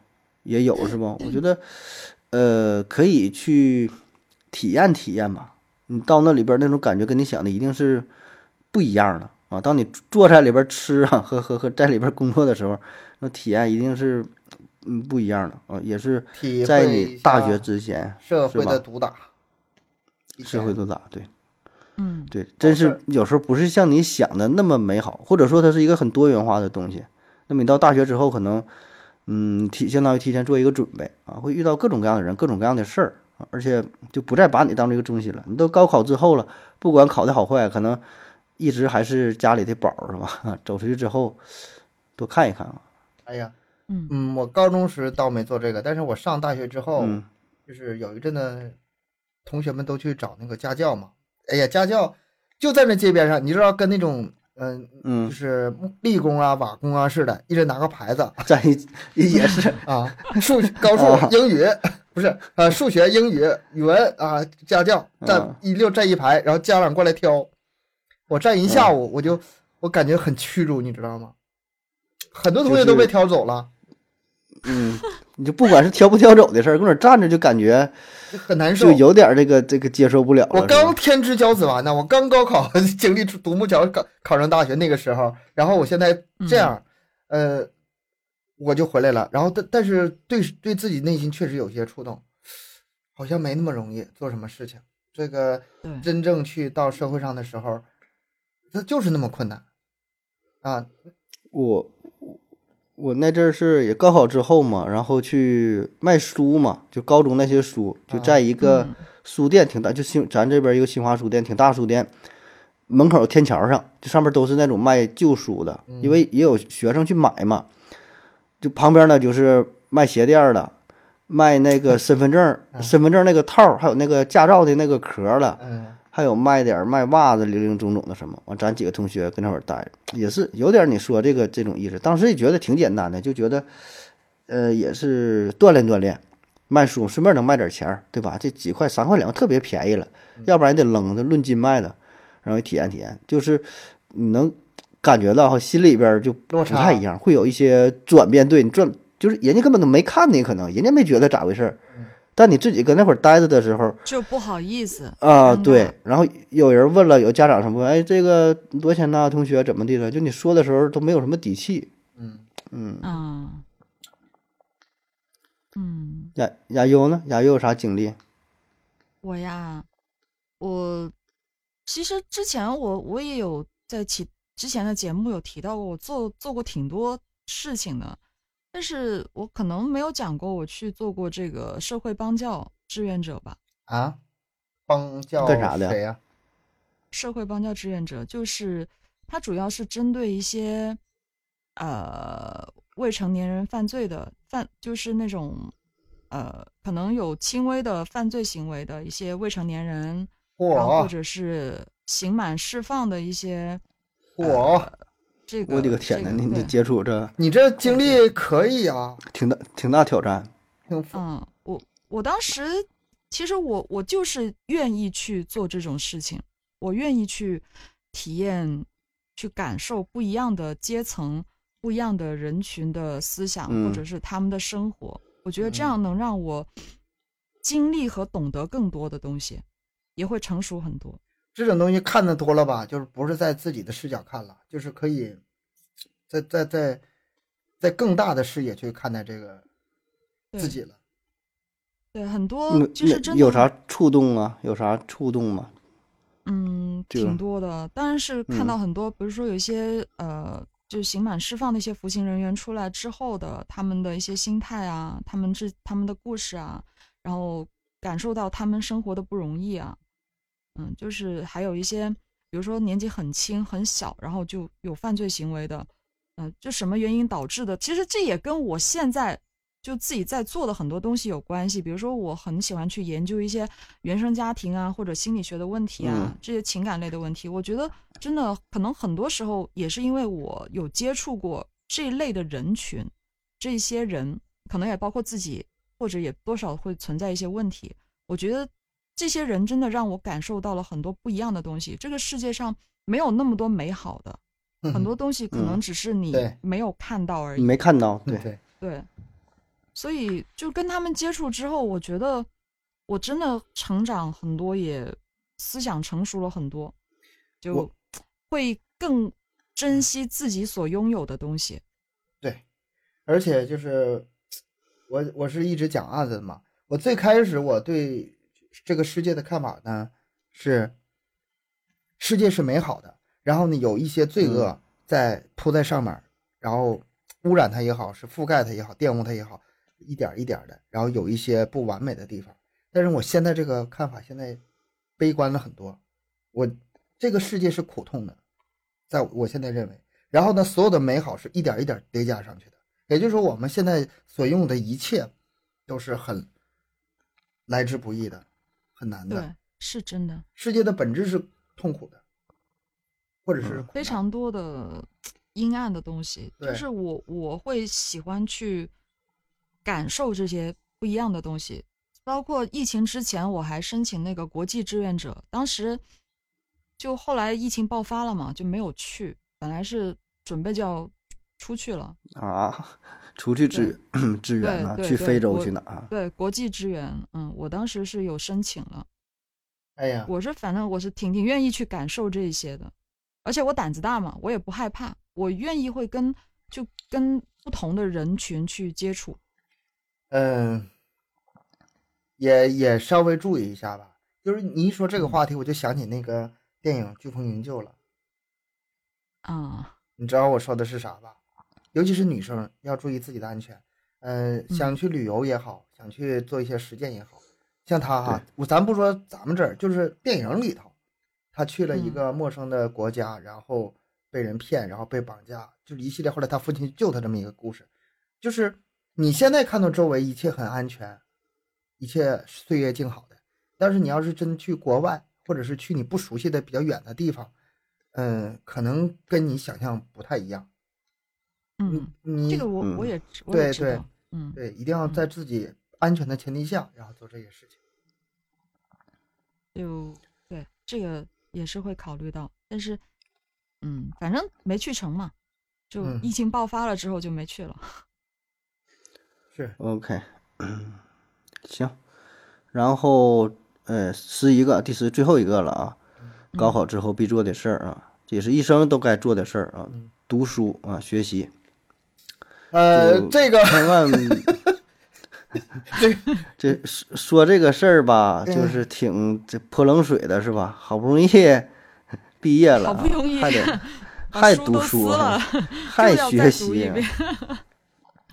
A: 也有是吧？我觉得，呃，可以去体验体验吧。你到那里边儿那种感觉，跟你想的一定是不一样的啊。当你坐在里边儿吃啊，和和和在里边儿工作的时候，那体验一定是嗯不一样的啊。也是在你大学之前，
B: 社会的毒打，
A: 社会
B: 天
A: 都咋对。
C: 嗯
A: 对，真是有时候不是像你想的那么美好，或者说它是一个很多元化的东西。那么你到大学之后，可能，嗯，提相当于提前做一个准备啊，会遇到各种各样的人，各种各样的事儿啊，而且就不再把你当这个中心了。你都高考之后了，不管考的好坏，可能一直还是家里的宝儿是吧？走出去之后，多看一看啊。
B: 哎呀，
C: 嗯
B: 嗯，我高中时倒没做这个，但是我上大学之后，
A: 嗯
B: 就是有一阵子，同学们都去找那个家教嘛。哎呀，家教就在那街边上，你知道跟那种嗯、
A: 嗯。
B: 就是立功啊、瓦工啊似的，一人拿个牌子
A: 在一也是
B: 啊，数高数
A: 啊、
B: 英语不是啊数学、英语、语文啊，家教站。
A: 啊
B: 一溜站一排，然后家长过来挑，我站一下午，我就我感觉很屈辱，你知道吗？很多同学都被挑走了，
A: 嗯，你就不管是挑不挑走的事儿，搁那站着就感觉
B: 很难受
A: 就。有点这个这个接受不了了。
B: 我刚天之骄子完呢，我刚高考经历独木桥考考上大学那个时候，然后我现在这样，呃，我就回来了。然后但但是对对自己内心确实有些触动，好像没那么容易做什么事情。这个真正去到社会上的时候，它就是那么困难啊。
A: 我我我那阵儿是也高考之后嘛，然后去卖书嘛，就高中那些书，就在一个
C: 嗯。
A: 书店挺大，就新咱这边一个新华书店，挺大书店，门口天桥上，就上面都是那种卖旧书的，因为也有学生去买嘛，就旁边呢就是卖鞋垫儿的。卖那个 身份证儿、身份证那个套儿，还有那个驾照的那个壳儿的，
B: 嗯，
A: 还有卖点儿卖袜子，零零总总的什么。完，咱几个同学跟那会儿待着，也是有点儿你说这个这种意思。当时也觉得挺简单的，就觉得，呃，也是锻炼锻炼，卖书顺便能卖点钱儿，对吧？这几块三块两个特别便宜了，要不然也得扔，这论斤卖的，然后体验体验，就是你能感觉到哈，心里边儿就不太一样，会有一些转变。对你转，就是人家根本都没看你，可能人家没觉得咋回事儿，但你自己搁那会儿待着的时候。
C: 就不好意思
A: 啊，对，然后有人问了，有家长什么，哎，这个多少钱呢？同学怎么地了？就你说的时候都没有什么底气。
B: 嗯
A: 嗯，
C: 嗯嗯，
A: 亚亚优呢？亚优有啥经历？
C: 我呀，我其实之前我我也有在其之前的节目有提到过，我做做过挺多事情的，但是我可能没有讲过我去做过这个社会帮教志愿者吧。
B: 啊，帮教
A: 干啥的
B: 谁呀、
C: 社会帮教志愿者就是它主要是针对一些呃未成年人犯罪的犯，就是那种呃可能有轻微的犯罪行为的一些未成年人，然后或者是刑满释放的一些
B: 嚯，
C: 这个。
A: 我的个天呐，你你接触这
B: 你这经历可以啊，
A: 挺大挺大挑战。
C: 嗯，我我当时其实我我就是愿意去做这种事情，我愿意去体验、去感受不一样的阶层、不一样的人群的思想，
A: 嗯
C: 或者是他们的生活。我觉得这
B: 嗯
C: 样能让我经历和懂得更多的东西，也会成熟很多。
B: 这种东西看的多了吧，就是不是在自己的视角看了，就是可以在在在在更大的视野去看待这个自己了。
C: 对，很多就是真的
A: 有啥触动啊？有啥触动吗？
C: 嗯，挺多的，当然是看
A: 嗯
C: 到很多，比如说有一些呃，就是刑满释放的一些服刑人员出来之后的他们的一些心态啊，他们这他们的故事啊，然后感受到他们生活的不容易啊，嗯，就是还有一些，比如说年纪很轻很小，然后就有犯罪行为的，嗯、就什么原因导致的？其实这也跟我现在就自己在做的很多东西有关系。比如说，我很喜欢去研究一些原生家庭啊，或者心理学的问题啊，
A: 嗯
C: 这些情感类的问题。我觉得真的可能很多时候也是因为我有接触过这一类的人群，这些人可能也包括自己，或者也多少会存在一些问题。我觉得这些人真的让我感受到了很多不一样的东西。这个世界上没有那么多美好的，很多东西可能
A: 嗯
C: 只是你没有看到而
A: 你
C: 已。
A: 没看到？对，
B: 对，
C: 对，所以就跟他们接触之后，我觉得我真的成长很多，也思想成熟了很多，就 会更珍惜自己所拥有的东西。
B: 对，而且就是 我我是一直讲案子的嘛，我最开始我对这个世界的看法呢是，世界是美好的，然后呢有一些罪恶在铺在上面，然后污染它也好，是覆盖它也好，玷污它也好，一点一点的，然后有一些不完美的地方。但是我现在这个看法现在悲观了很多，我这个世界是苦痛的，在我现在认为。然后呢，所有的美好是一点一点叠加上去的，也就是说，我们现在所用的一切都是很来之不易的，很难的。
C: 对，是真的。
B: 世界的本质是痛苦的，或者是
C: 非常多的阴暗的东西，就是我我会喜欢去感受这些不一样的东西。包括疫情之前，我还申请那个国际志愿者，当时就后来疫情爆发了嘛，就没有去。本来是准备就要出去了，
A: 啊，出去支 支援啊，
C: 对对
A: 去非洲去哪啊？
C: 对国际支援，嗯，我当时是有申请了。
B: 哎呀，
C: 我是反正我是挺挺愿意去感受这一些的，而且我胆子大嘛，我也不害怕，我愿意会跟就跟不同的人群去接触。
B: 嗯，也也稍微注意一下吧。就是你一说这个话题，我就想起那个电影《飓风营救》了。
C: 啊，
B: 你知道我说的是啥吧？尤其是女生要注意自己的安全。嗯、想去旅游也好，想去做一些实践也好，像他哈，我咱不说咱们这儿，就是电影里头，他去了一
C: 嗯
B: 个陌生的国家，然后被人骗，然后被绑架，就一系列后来他父亲救他这么一个故事。就是你现在看到周围一切很安全，一切岁月静好的，但是你要是真去国外，或者是去你不熟悉的比较远的地方，嗯，可能跟你想象不太一样。
C: 嗯，
B: 你
C: 这个我
A: 嗯
C: 我也我
B: 对对
C: 也知道，嗯，
B: 对，一定要在自己安全的前提下，然后做这些事情。
C: 就对这个也是会考虑到，但是嗯，反正没去成嘛，就
B: 嗯。
C: 疫情爆发了之后就没去了。
B: 是
A: ，OK，行，然后呃，十一个，第十最后一个了啊，高考之后必做的事儿啊，这也是一生都该做的事儿啊，
B: 嗯。
A: 读书啊，学习，
B: 呃，这个
A: 千万
B: 这
A: 这说说这个事儿吧，
B: 嗯
A: 就是挺这泼冷水的，是吧？好不容易 毕业了啊，
C: 好不容易
A: 还得 还读书，还学习啊
C: 读一遍。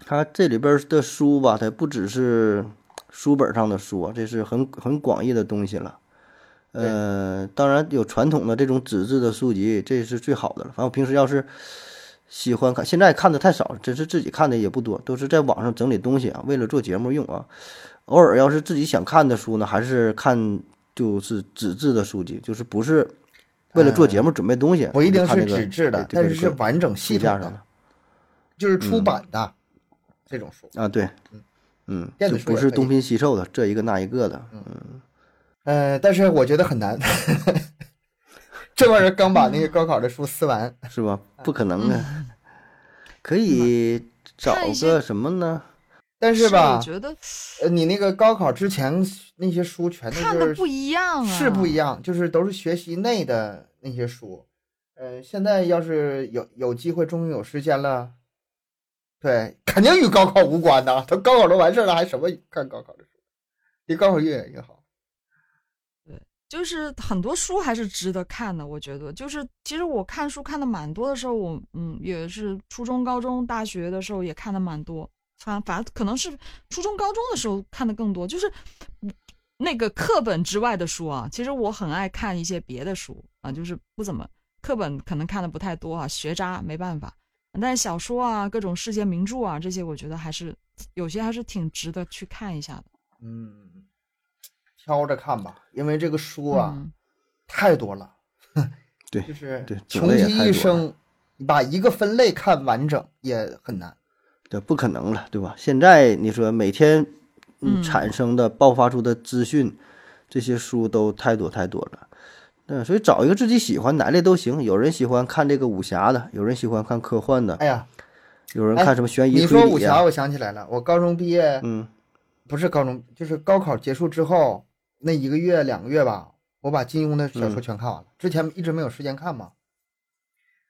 A: 它这里边儿的书吧，它不只是书本上的书啊，这是很很广义的东西了。呃，当然有传统的这种纸质的书籍，这是最好的了。反正我平时要是喜欢看，现在看的太少了，真是自己看的也不多，都是在网上整理东西啊，为了做节目用啊。偶尔要是自己想看的书呢，还是看就是纸质的书籍，就是不是为了做节目准备东西，
B: 不一定是纸质的，但是是完整系统的
A: 书架上的，
B: 就是出版的这种书。
A: 啊，对。
B: 嗯，
A: 就不是东拼西凑的，这一个那一个的，嗯。
B: 呃，但是我觉得很难。这帮人刚把那个高考的书撕完，
A: 是吧？不可能的，可以找个什么呢？
B: 但是吧
C: 我，觉得
B: 呃，你那个高考之前那些书全都就是
C: 看的不一样啊，
B: 是不一样，就是都是学习内的那些书。呃，现在要是有有机会，终于有时间了，对，肯定与高考无关呐。他高考都完事儿了，还什么看高考的书？离高考越远越好。
C: 就是很多书还是值得看的，我觉得。就是其实我看书看的蛮多的时候，我嗯也是初中、高中、大学的时候也看的蛮多，反反正可能是初中、高中的时候看的更多，就是那个课本之外的书啊。其实我很爱看一些别的书啊，就是不怎么课本可能看的不太多啊，学渣没办法。但是小说啊，各种世界名著啊，这些我觉得还是有些还是挺值得去看一下的。
B: 嗯，挑着看吧，因为这个书啊、
C: 嗯
B: 太多了，
A: 对
B: 就是
A: 对
B: 穷极
A: 类也太多
B: 一生，你把一个分类看完整也很难。
A: 这不可能了，对吧？现在你说每天
C: 嗯
A: 产生的、爆发出的资讯，这些书都太多太多了。嗯，所以找一个自己喜欢哪类都行。有人喜欢看这个武侠的，有人喜欢看科幻的，
B: 哎呀，
A: 有人
B: 哎
A: 看什么悬疑
B: 你
A: 推理呀、
B: 说武侠，我想起来了，我高中毕业，
A: 嗯，
B: 不是高中，就是高考结束之后那一个月两个月吧，我把金庸的小说
A: 嗯
B: 全看完了。之前一直没有时间看嘛。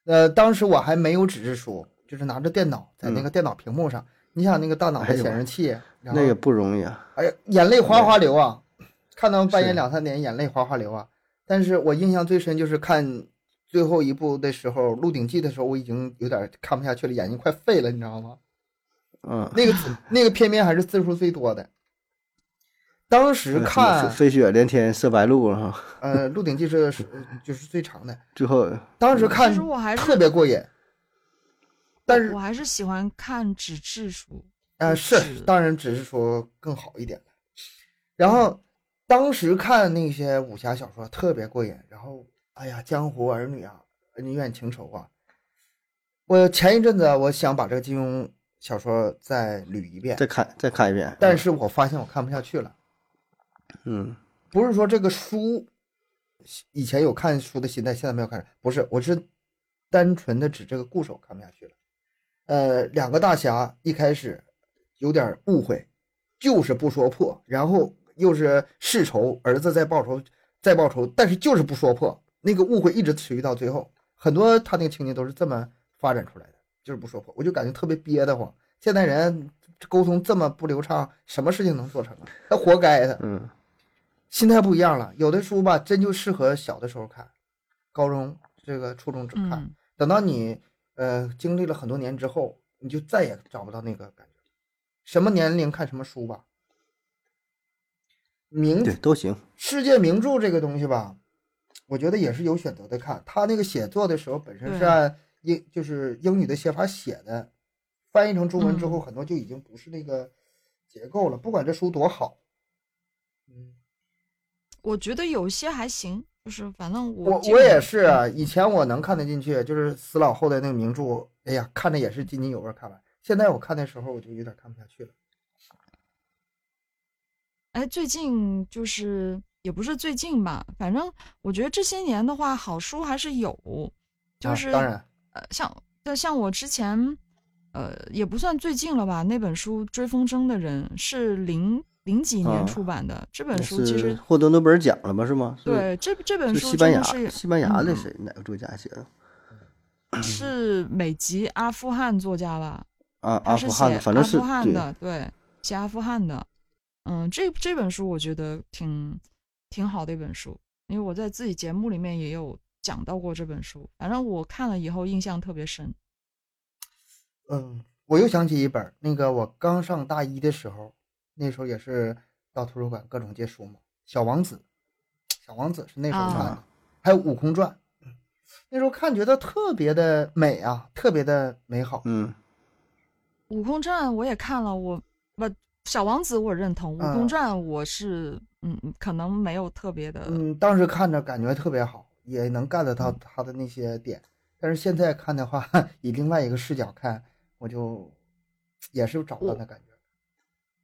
B: 呃，当时我还没有纸质书，就是拿着电脑在那个电脑屏幕上，你想那个大脑的显示器，
A: 那也不容易啊。
B: 哎呀，眼泪哗哗流啊！看到半夜两三点，眼泪哗哗流啊！但是我印象最深就是看最后一部的时候，《鹿鼎记》的时候，我已经有点看不下去了，眼睛快废了，你知道吗？
A: 嗯，
B: 那个那个片面还是字数最多的。当时看，
A: 飞雪连天射白鹿啊，
B: 呃，《鹿鼎记》是是就是最长的，
A: 最后
B: 当时看
C: 其实我还是
B: 特别过瘾。但是
C: 我还是喜欢看纸质书。
B: 呃，是，当然只是说更好一点了。然后当时看那些武侠小说特别过瘾，然后哎呀，江湖儿女啊，恩怨情仇啊。我前一阵子我想把这个金庸小说再捋一遍，
A: 再看再看一遍。
B: 但是我发现我看不下去了。
A: 嗯
B: 不是说这个书以前有看书的心态，现在没有看，不是，我是单纯的指这个故事我看不下去了。呃，两个大侠一开始有点误会，就是不说破，然后又是世仇，儿子在报仇，在报仇，但是就是不说破，那个误会一直持续到最后，很多他那个情节都是这么发展出来的，就是不说破，我就感觉特别憋得慌。现代人沟通这么不流畅，什么事情能做成啊？他活该的。
A: 嗯
B: 心态不一样了。有的书吧，真就适合小的时候看，高中这个初中只看。
C: 嗯，
B: 等到你呃经历了很多年之后，你就再也找不到那个感觉。什么年龄看什么书吧。名
A: 对，都行。
B: 世界名著这个东西吧，我觉得也是有选择的看。他那个写作的时候本身是按英就是英语的写法写的，翻译成中文之后，
C: 嗯
B: 很多就已经不是那个结构了。不管这书多好，嗯。
C: 我觉得有些还行，就是反正
B: 我我也是啊，以前我能看得进去，就是死老后的那个名著，哎呀，看着也是津津有味看完。现在我看的时候，我就有点看不下去了。
C: 哎，最近就是也不是最近吧，反正我觉得这些年的话，好书还是有，就
B: 啊
C: 是、
B: 当然，
C: 呃，像就像我之前，呃，也不算最近了吧，那本书《追风筝的人》是零零几
A: 啊
C: 年出版的，这本书其实
A: 获得诺贝尔奖了吗？是吗？是
C: 对这这本书
A: 是西班牙
C: 真的是
A: 西班牙的
C: 嗯
A: 谁哪个作家写的？
C: 是美籍阿富汗作家吧？
A: 啊，
C: 他是写
A: 阿富汗的，反正是对
C: 阿富汗的，对，写阿富汗的。嗯，这这本书我觉得挺挺好的一本书，因为我在自己节目里面也有讲到过这本书，反正我看了以后印象特别深。
B: 嗯，我又想起一本，那个我刚上大一的时候，那时候也是到图书馆各种借书嘛，《小王子》，《小王子》是那时候看的，
A: 啊
B: 还有《悟空传》，嗯那时候看觉得特别的美啊，特别的美好。
A: 嗯
C: 悟空传我也看了，我我小王子我认同，悟空
B: 嗯
C: 传我是嗯可能没有特别的，
B: 嗯，当时看着感觉特别好，也能 get 到
C: 嗯
B: 他的那些点。但是现在看的话，以另外一个视角看，我就也是找不到那感觉。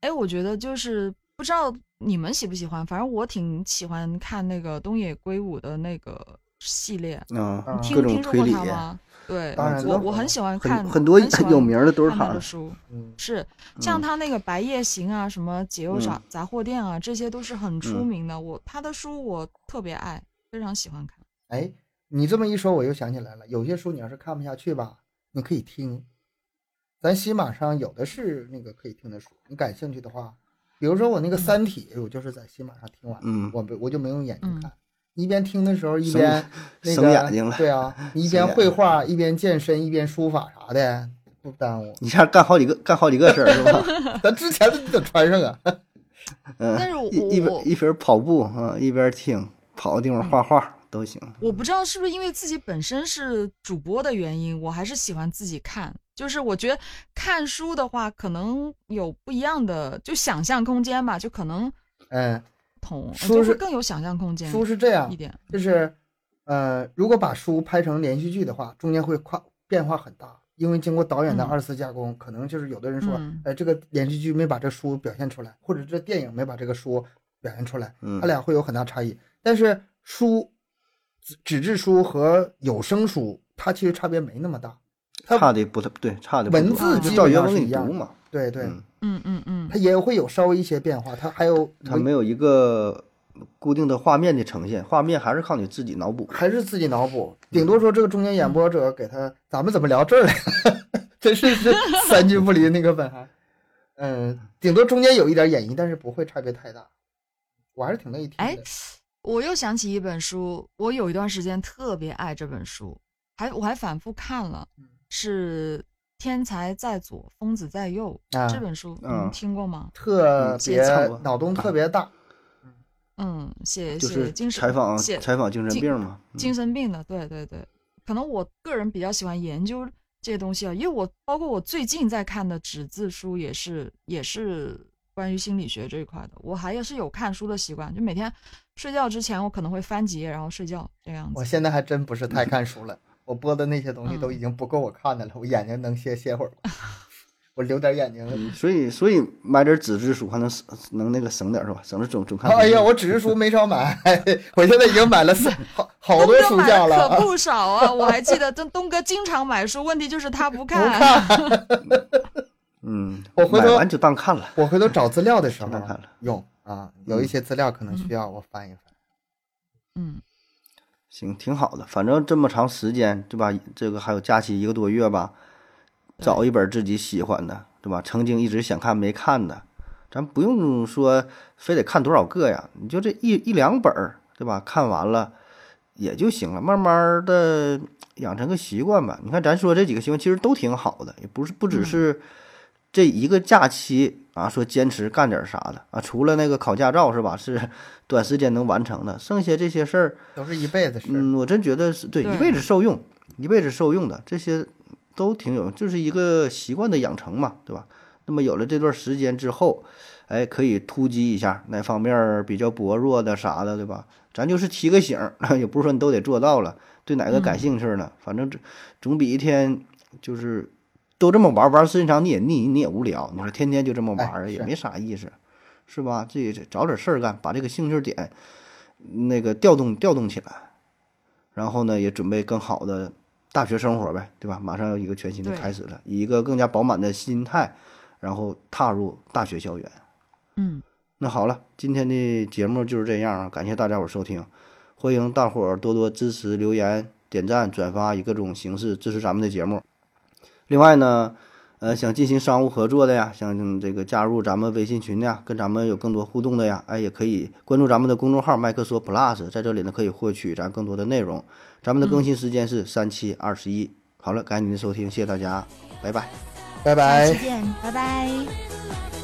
C: 哎，我觉得就是不知道你们喜不喜欢，反正我挺喜欢看那个东野圭吾的那个系列，
A: 啊
B: 嗯，
C: 听听说过，他吗？对，
B: 当然
C: 我我很喜欢看
A: 很很多
C: 很喜欢
A: 有名的都是他的。
C: 看他的书，
B: 嗯，
C: 是像
A: 嗯
C: 他那个《白夜行》啊，什么《解忧杂
A: 嗯
C: 杂货店》啊，这些都是很出
A: 嗯
C: 名的。我他的书我特别爱，非常喜欢看。
B: 哎，你这么一说，我又想起来了，有些书你要是看不下去吧，你可以听，咱喜马上有的是那个可以听的书，你感兴趣的话，比如说我那个《三体》，我就是在喜马上听完，
A: 嗯
B: 我不我就没用眼睛
C: 嗯
B: 看，一边听的时候一边 那
A: 省
B: 个
A: 眼睛了
B: 对啊，你一边绘画一边健身一边书法啥的，不耽误。
A: 你这样干好几个干好几个事儿是吧？
B: 咱之前的你得穿上啊。
A: 嗯，
C: 但是我
A: 一一边一边跑步啊，一边听，跑的地方画画都行。
C: 我不知道是不是因为自己本身是主播的原因，我还是喜欢自己看。就是我觉得看书的话，可能有不一样的就想象空间吧，就可能
B: 嗯，
C: 同
B: 书
C: 就是更有想象空间
B: 书是这样
C: 一，点。
B: 就是呃，如果把书拍成连续剧的话，中间会跨变化很大，因为经过导演的
C: 嗯
B: 二次加工，可能就是有的人说，
C: 嗯
B: 呃，这个连续剧没把这书表现出来，或者这电影没把这个书表现出来，
A: 嗯
B: 它俩会有很大差异。但是书纸纸质书和有声书，它其实差别没那么大，它
A: 差的不太对，差的
B: 文字基本
A: 照原文给
B: 上是一样的
A: 你读嘛。
B: 对对，
A: 嗯，
C: 嗯嗯嗯
B: 它也会有稍微一些变化，它还有
A: 它没有一个固定的画面的呈现，画面还是靠你自己脑补。
B: 还是自己脑补，顶多说这个中间演播者给他，咱们怎么聊这儿来？真是是 三句不离那个本行。嗯，顶多中间有一点演绎，但是不会差别太大。我还是挺乐意听
C: 哎
B: 的。
C: 我又想起一本书，我有一段时间特别爱这本书，还我还反复看了
B: 嗯，
C: 是《天才在左，疯子在右》
B: 啊
C: 这本书，你听过吗？
B: 特别脑洞特别大，
C: 嗯，写
A: 就是
C: 写精神
A: 采访
C: 写
A: 采访精神病嘛。嗯
C: 精神病的，对对对，可能我个人比较喜欢研究这些东西啊，因为我包括我最近在看的纸质书也是也是关于心理学这一块的，我还是有看书的习惯，就每天睡觉之前我可能会翻几页然后睡觉这样子。
B: 我现在还真不是太看书了。我播的那些东西都已经不够我看的了，我眼睛能歇歇会儿吗？我留点眼睛。
A: 所以所以买点纸质书还能省能那个省点是吧？省着总总看。
B: 哎呀，我纸质书没少买，我现在已经买了三 好好多书架了，
C: 可不少啊！我还记得东东哥经常买书，问题就是他不看。
B: 不看。
A: 嗯，
B: 我回头
A: 买完就当看了。
B: 我回头找资料的时候
A: 当看了。
B: 用啊，有一些资料可能需要我翻一翻。
C: 嗯，
A: 行，挺好的。反正这么长时间，对吧？这个还有假期一个多月吧。找一本自己喜欢的，对吧？曾经一直想看没看的，咱不用说非得看多少个呀，你就这一一两本儿，对吧？看完了也就行了，慢慢的养成个习惯吧。你看，咱说这几个习惯其实都挺好的，也不是不只是这一个假期啊，说坚持干点啥的啊。除了那个考驾照是吧？是 短时间能完成的，剩下这些事儿
B: 都是一辈子事。
A: 嗯，我真觉得是对，一辈子受用，一辈子受用的这些。都挺有，就是一个习惯的养成嘛，对吧？那么有了这段时间之后，哎，可以突击一下哪方面比较薄弱的啥的，对吧？咱就是提个醒，也不是说你都得做到了。对哪个感兴趣呢？反正这总比一天就是都这么玩玩时间长你也腻，你也无聊。你说天天就这么玩也没啥意思，是吧？自己找点事儿干，把这个兴趣点那个调动调动起来，然后呢，也准备更好的。大学生活呗，对吧？马上要一个全新的开始了，以一个更加饱满的心态，然后踏入大学校园。
C: 嗯，
A: 那好了，今天的节目就是这样啊，感谢大家伙收听，欢迎大伙儿多多支持、留言、点赞、转发，以各种形式支持咱们的节目。另外呢。呃，想进行商务合作的呀，想这个加入咱们微信群的呀，跟咱们有更多互动的呀，哎，也可以关注咱们的公众号麦克说 Plus，在这里呢可以获取咱更多的内容。咱们的更新时间是三七二十一。好了，感谢您的收听，谢谢大家，拜拜，
B: 拜拜，
C: 再见，拜拜。